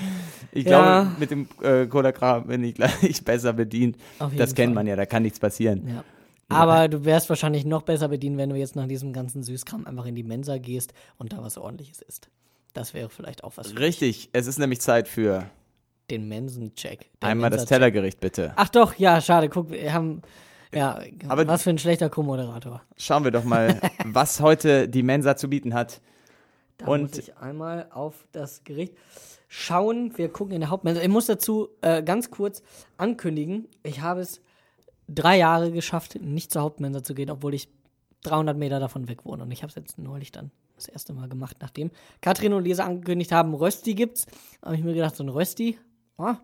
Ich Ja. glaube, mit dem äh, Cola-Kram bin ich gleich *laughs* besser bedient. Das kennt Fall. man ja, da kann nichts passieren. Ja. Aber du wärst wahrscheinlich noch besser bedient, wenn du jetzt nach diesem ganzen Süßkram einfach in die Mensa gehst und da was ordentliches isst. Das wäre vielleicht auch was Richtig, es ist nämlich Zeit für den Mensencheck. Einmal das Mensa-Check. Tellergericht, bitte. Ach doch, ja, schade. Guck, wir haben. Ja, Aber- was für ein schlechter Co-Moderator. Schauen wir doch mal, *laughs* was heute die Mensa zu bieten hat. Da Und- muss ich einmal auf das Gericht schauen. Wir gucken in der Hauptmensa. Ich muss dazu äh, ganz kurz ankündigen, ich habe es drei Jahre geschafft, nicht zur Hauptmensa zu gehen, obwohl ich 300 Meter davon weg wohne. Und ich habe es jetzt neulich dann das erste Mal gemacht, nachdem Katrin und Lisa angekündigt haben, Rösti gibt's. habe ich mir gedacht, so ein Rösti, ah,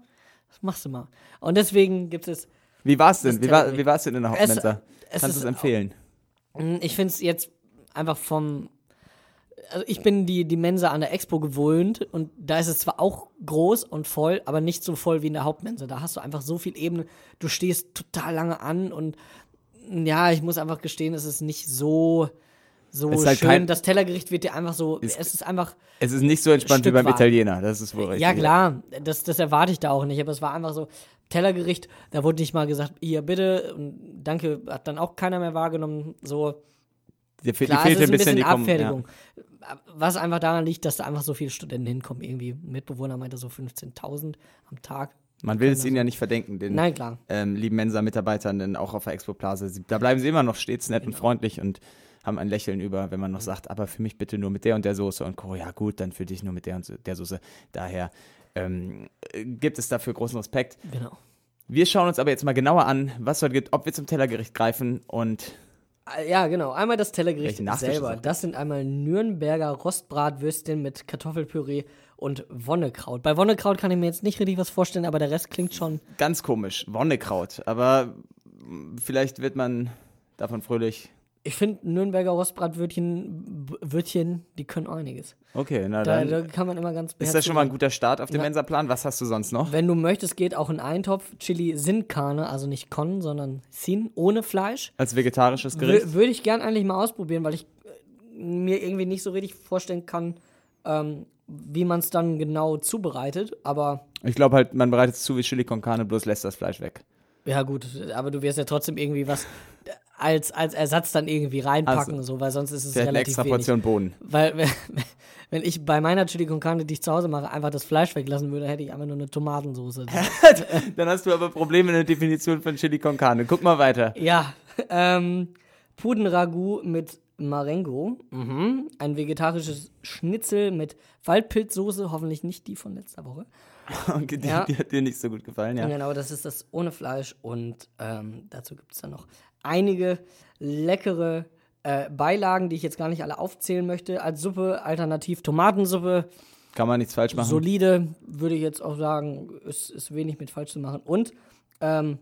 das machst du mal. Und deswegen gibt es Wie war's denn? Wie, war, wie war's denn in der Hauptmensa? Kannst du es empfehlen? Mm, Ich finde es jetzt einfach vom. Also ich bin die, die Mensa an der Expo gewöhnt und da ist es zwar auch groß und voll, aber nicht so voll wie in der Hauptmensa. Da hast du einfach so viel Ebene. Du stehst total lange an und ja, ich muss einfach gestehen, es ist nicht so, so halt schön. das Tellergericht wird dir einfach so. Ist- es ist einfach. Es ist nicht so entspannt wie beim. Italiener, das ist wohl richtig. Ja, klar, das, das erwarte ich da auch nicht, aber es war einfach so, Tellergericht, da wurde nicht mal gesagt, hier bitte und danke, hat dann auch keiner mehr wahrgenommen, so. Dir, fe Klar, dir es fehlt ist ein bisschen, die Abfertigung. Was einfach daran liegt, dass da einfach so viele Studenten hinkommen. Irgendwie, ein Mitbewohner meinte so 15.000 am Tag. Ja. Man will es ihnen ja nicht verdenken, den Nein, ähm, lieben Mensa-Mitarbeitern, denn auch auf der Expo Plaza. Sie, da bleiben sie immer noch stets nett Genau. und freundlich und haben ein Lächeln über, wenn man noch sagt, aber für mich bitte nur mit der und der Soße und Co. Ja, gut, dann für dich nur mit der und der Soße. Daher ähm, äh, gibt es dafür großen Respekt. Genau. Wir schauen uns aber jetzt mal genauer an, was heute gibt, ob wir zum Tellergericht greifen und Äh, Ja, genau. Einmal das Tellergericht selber. das? Sind einmal Nürnberger Rostbratwürstchen mit Kartoffelpüree und Wonnekraut. Bei Wonnekraut kann ich mir jetzt nicht richtig was vorstellen, aber der Rest klingt schon. ganz komisch, Wonnekraut. Aber vielleicht wird man davon fröhlich. Ich finde Nürnberger Rostbratwürtchen, B- Würtchen, die können einiges. Okay, na Da, dann. da kann man immer ganz ist das schon mal ein guter Start auf dem Ja. Mensa-Plan? Was hast du sonst noch? Wenn du möchtest, geht auch ein Eintopf Chili Sin Carne, also nicht Con, sondern Sin, ohne Fleisch. Als vegetarisches Gericht? Würde ich gern eigentlich mal ausprobieren, weil ich äh, mir irgendwie nicht so richtig vorstellen kann, ähm, wie man es dann genau zubereitet. Aber Ich glaube halt, man bereitet es zu wie Chili con Carne, bloß lässt das Fleisch weg. ja gut, aber du wirst ja trotzdem irgendwie was *laughs* als, als Ersatz dann irgendwie reinpacken, Also, so, weil sonst ist es Vielleicht eine relativ extra wenig. Portion Bohnen. Weil wenn- *laughs* wenn ich bei meiner Chili con Carne, die ich zu Hause mache, einfach das Fleisch weglassen würde, hätte ich einfach nur eine Tomatensoße. *laughs* Dann hast du aber Probleme in der Definition von Chili con Carne. Guck mal weiter. Ja, ähm, Pudenragout mit Marengo. Mhm. Ein vegetarisches Schnitzel mit Waldpilzsoße, hoffentlich nicht die von letzter Woche. *laughs* Okay, die, Ja. die hat dir nicht so gut gefallen, ja. Genau, das ist das ohne Fleisch und ähm, dazu gibt es dann noch einige leckere äh, Beilagen, die ich jetzt gar nicht alle aufzählen möchte. Als Suppe, alternativ Tomatensuppe, Kann man nichts falsch machen. solide, würde ich jetzt auch sagen, ist, ist wenig mit falsch zu machen. Und, ähm,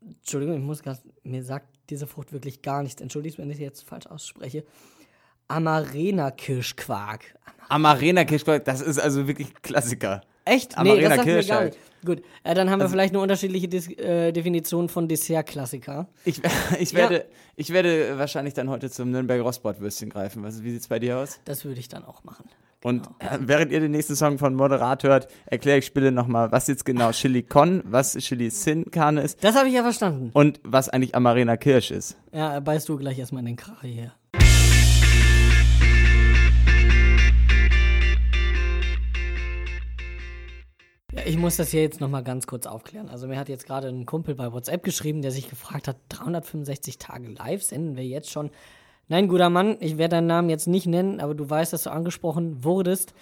Entschuldigung, ich muss gerade, mir sagt diese Frucht wirklich gar nichts. Entschuldigt, wenn ich sie jetzt falsch ausspreche. Amarena-Kirschquark. Amarena Kirschquark, das ist also wirklich Klassiker. Echt? Amarena nee, das sagt Kirsch mir gar halt. nicht. Gut, äh, dann haben wir vielleicht eine unterschiedliche Dis äh, Definition von Dessert-Klassiker. Ich, *laughs* ich, Ja. werde, ich werde wahrscheinlich dann heute zum Nürnberger Rostbratwürstchen greifen. Was, wie sieht's bei dir aus? Das würde ich dann auch machen. Und äh, während ihr den nächsten Song von Moderat hört, erkläre ich Spille nochmal, was jetzt genau Chili Con, was Chili Sin Carne ist Das habe ich ja verstanden. und was eigentlich Amarena Kirsch ist. Ja, beißt du gleich erstmal in den Krache hier. Ich muss das hier jetzt nochmal ganz kurz aufklären. Also mir hat jetzt gerade ein Kumpel bei WhatsApp geschrieben, der sich gefragt hat, 365 Tage live senden wir jetzt schon. Nein, guter Mann, ich werde deinen Namen jetzt nicht nennen, aber du weißt, dass du angesprochen wurdest.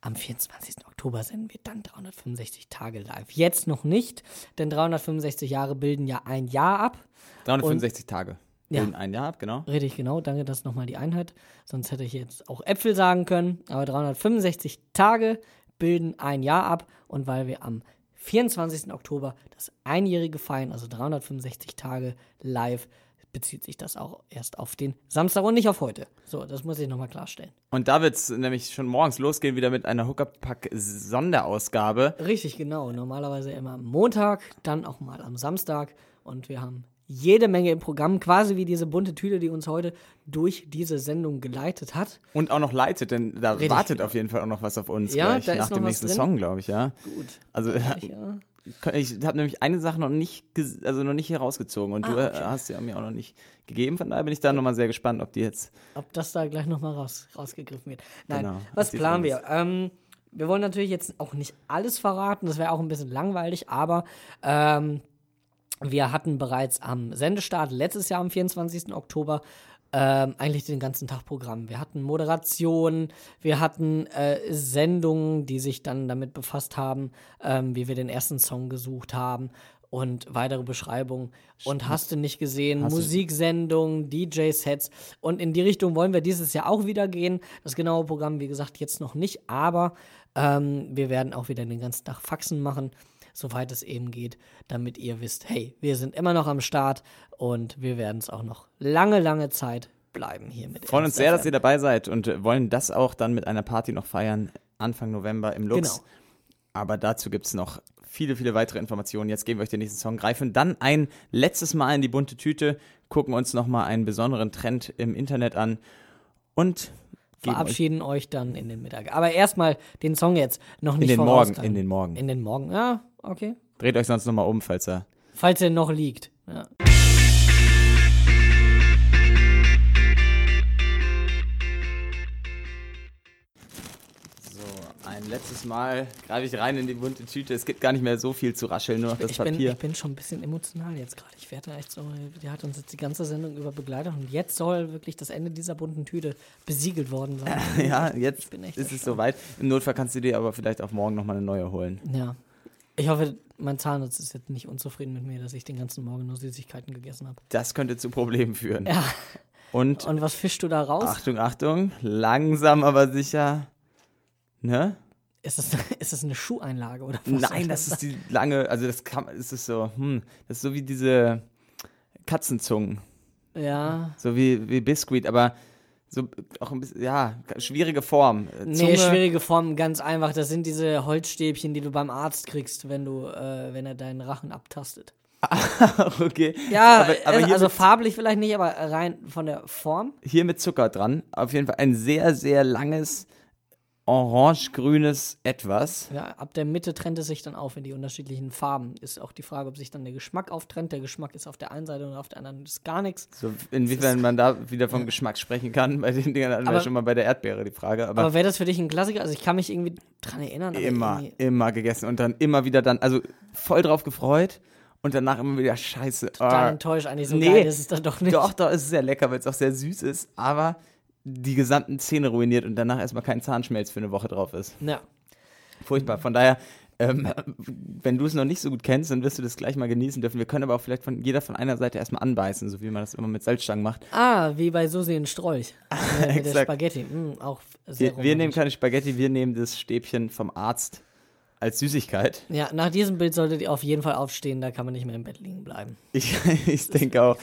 Am 24. Oktober senden wir dann 365 Tage live. Jetzt noch nicht, denn 365 Jahre bilden ja ein Jahr ab. 365 Tage. Ja. In ein Jahr ab, genau. Richtig, genau. Danke, das ist nochmal die Einheit. Sonst hätte ich jetzt auch Äpfel sagen können. Aber 365 Tage bilden ein Jahr ab. Und weil wir am 24. Oktober das Einjährige feiern, also 365 Tage live, bezieht sich das auch erst auf den Samstag und nicht auf heute. So, das muss ich nochmal klarstellen. Und da wird es nämlich schon morgens losgehen, wieder mit einer Huckerpack-Sonderausgabe. Richtig, genau. Normalerweise immer am Montag, dann auch mal am Samstag. Und wir haben jede Menge im Programm, quasi wie diese bunte Tüte, die uns heute durch diese Sendung geleitet hat. Und auch noch leitet, denn da Richtig. wartet auf jeden Fall auch noch was auf uns Ja, gleich nach dem nächsten drin. Song, glaube ich, ja. Gut. Also Ja. ich habe nämlich eine Sache noch nicht, also noch nicht hier rausgezogen und du Ah, äh, hast sie mir auch noch nicht gegeben. Von daher bin ich da nochmal sehr gespannt, ob die jetzt. ob das da gleich nochmal raus, rausgegriffen wird. Nein, Genau, was planen wir? Ähm, wir wollen natürlich jetzt auch nicht alles verraten, das wäre auch ein bisschen langweilig, aber ähm, wir hatten bereits am Sendestart letztes Jahr am 24. Oktober ähm, eigentlich den ganzen Tag Programm. Wir hatten Moderationen, wir hatten äh, Sendungen, die sich dann damit befasst haben, ähm, wie wir den ersten Song gesucht haben und weitere Beschreibungen. Und hast du nicht gesehen, Hast Musiksendungen, DJ-Sets. Und in die Richtung wollen wir dieses Jahr auch wieder gehen. Das genaue Programm, wie gesagt, jetzt noch nicht, aber ähm, wir werden auch wieder den ganzen Tag Faxen machen, soweit es eben geht, damit ihr wisst, hey, wir sind immer noch am Start und wir werden es auch noch lange, lange Zeit bleiben hier mit Freuen uns sehr, dass ihr dabei seid und wollen das auch dann mit einer Party noch feiern, Anfang November im Lux. Genau. Aber dazu gibt es noch viele, viele weitere Informationen. Jetzt geben wir euch den nächsten Song, greifen dann ein letztes Mal in die bunte Tüte, gucken uns nochmal einen besonderen Trend im Internet an und geben euch verabschieden euch dann in den Mittag. Aber erstmal den Song jetzt noch in nicht den Morgen, in den Morgen. In den Morgen, ja, okay. Dreht euch sonst nochmal um, falls er Falls er noch liegt. Ja. Letztes Mal greife ich rein in die bunte Tüte. Es gibt gar nicht mehr so viel zu rascheln, nur noch das Ich bin, Papier. ich bin schon ein bisschen emotional jetzt gerade. Ich werde echt so, die hat uns jetzt die ganze Sendung über begleitet und jetzt soll wirklich das Ende dieser bunten Tüte besiegelt worden sein. *laughs* ja, jetzt bin ist es soweit. Im Notfall kannst du dir aber vielleicht auch morgen nochmal eine neue holen. Ja. Ich hoffe, mein Zahnarzt ist jetzt nicht unzufrieden mit mir, dass ich den ganzen Morgen nur Süßigkeiten gegessen habe. Das könnte zu Problemen führen. Ja. Und Und was fischst du da raus? Achtung, Achtung, langsam aber sicher. Ne? Ist, das, *laughs* ist das eine Schuheinlage oder was? Nein, das ist die lange, also das kann, ist es so, hm, das ist so wie diese Katzenzungen, Ja. so wie, wie Biscuit, aber so auch ein bisschen, ja, schwierige Form. Äh, Nee, Zunge- schwierige Form, ganz einfach. Das sind diese Holzstäbchen, die du beim Arzt kriegst, wenn du, äh, wenn er deinen Rachen abtastet. *laughs* okay. Ja, aber, aber also, also mit, farblich vielleicht nicht, aber rein von der Form. hier mit Zucker dran. Auf jeden Fall ein sehr, sehr langes, orange-grünes Etwas. Ja, ab der Mitte trennt es sich dann auf in die unterschiedlichen Farben. Ist auch die Frage, ob sich dann der Geschmack auftrennt. Der Geschmack ist auf der einen Seite und auf der anderen ist gar nichts. So, inwiefern man da wieder vom Geschmack sprechen kann, bei den Dingern hatten wir schon mal bei der Erdbeere die Frage. Aber, Aber wäre das für dich ein Klassiker? Also ich kann mich irgendwie dran erinnern. immer, immer gegessen und dann immer wieder dann, also voll drauf gefreut und danach immer wieder Scheiße. Total ah, enttäuscht eigentlich. So nee. geil ist es dann doch nicht. Doch, doch, ist es sehr lecker, weil es auch sehr süß ist, aber die gesamten Zähne ruiniert und danach erstmal kein Zahnschmelz für eine Woche drauf ist. Ja. Furchtbar. Von daher, ähm, wenn du es noch nicht so gut kennst, dann wirst du das gleich mal genießen dürfen. Wir können aber auch vielleicht von jeder von einer Seite erstmal anbeißen, so wie man das immer mit Salzstangen macht. Ah, wie bei Susi und Strolch. *laughs* Äh, mit der. Spaghetti. Mm, auch sehr Wir, wir nehmen keine Spaghetti, wir nehmen das Stäbchen vom Arzt als Süßigkeit. Ja, nach diesem Bild solltet ihr auf jeden Fall aufstehen, da kann man nicht mehr im Bett liegen bleiben. Ich, *laughs* ich denke auch.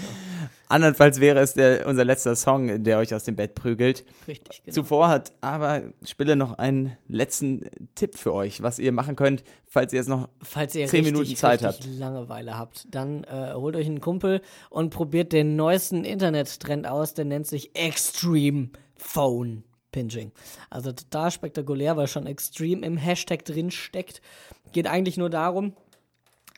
Andernfalls wäre es der, unser letzter Song, der euch aus dem Bett prügelt. Richtig, genau. Zuvor hat aber Spille noch einen letzten Tipp für euch, was ihr machen könnt, falls ihr jetzt noch Falls ihr zehn richtig, Minuten Zeit richtig Langeweile habt, dann äh, holt euch einen Kumpel und probiert den neuesten Internet-Trend aus, der nennt sich Extreme Phone Pinching. Also total spektakulär, weil schon Extreme im Hashtag drin steckt. Geht eigentlich nur darum,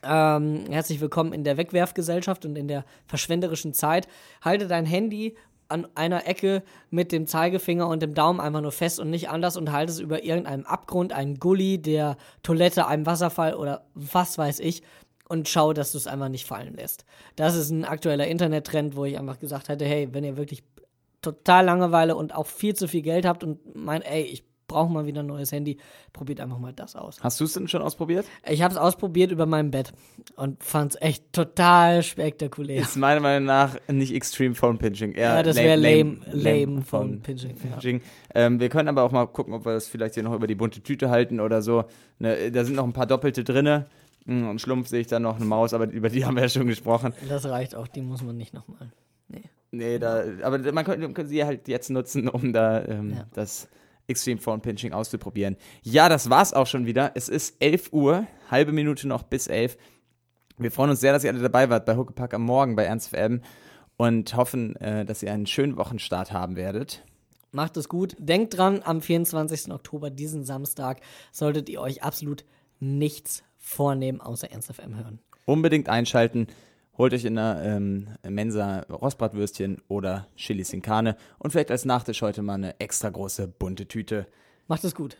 ähm, herzlich willkommen in der Wegwerfgesellschaft und in der verschwenderischen Zeit. Halte dein Handy an einer Ecke mit dem Zeigefinger und dem Daumen einfach nur fest und nicht anders und halte es über irgendeinem Abgrund, einen Gully, der Toilette, einem Wasserfall oder was weiß ich und schau, dass du es einfach nicht fallen lässt. Das ist ein aktueller Internettrend, wo ich einfach gesagt hätte, hey, wenn ihr wirklich total Langeweile und auch viel zu viel Geld habt und meint, ey, ich brauche mal wieder ein neues Handy, probiert einfach mal das aus. Hast du es denn schon ausprobiert? Ich habe es ausprobiert über meinem Bett und fand es echt total spektakulär. Ist meiner Meinung nach nicht Extreme Phone Pinching. Eher Ja, das lame, wäre lame, lame, lame, Phone von Pinching. Ja. Pinching. Ähm, wir können aber auch mal gucken, ob wir das vielleicht hier noch über die bunte Tüte halten oder so. Ne, da sind noch ein paar Doppelte drinne. Hm, Und Schlumpf sehe ich da noch eine Maus, aber über die *laughs* haben wir ja schon gesprochen. Das reicht auch, die muss man nicht nochmal. Nee, da, aber man könnte, man könnte sie halt jetzt nutzen, um da ähm, Ja. das Extreme Phone Pinching auszuprobieren. Ja, das war's auch schon wieder. Es ist 11 Uhr, halbe Minute noch bis 11. Wir freuen uns sehr, dass ihr alle dabei wart bei Huckepack am Morgen bei Ernst FM und hoffen, äh, dass ihr einen schönen Wochenstart haben werdet. Macht es gut. Denkt dran, am 24. Oktober, diesen Samstag, solltet ihr euch absolut nichts vornehmen, außer Ernst FM hören. Unbedingt einschalten. Holt euch in der ähm, Mensa Rostbratwürstchen oder Chili sin Carne und vielleicht als Nachtisch heute mal eine extra große bunte Tüte. Macht es gut.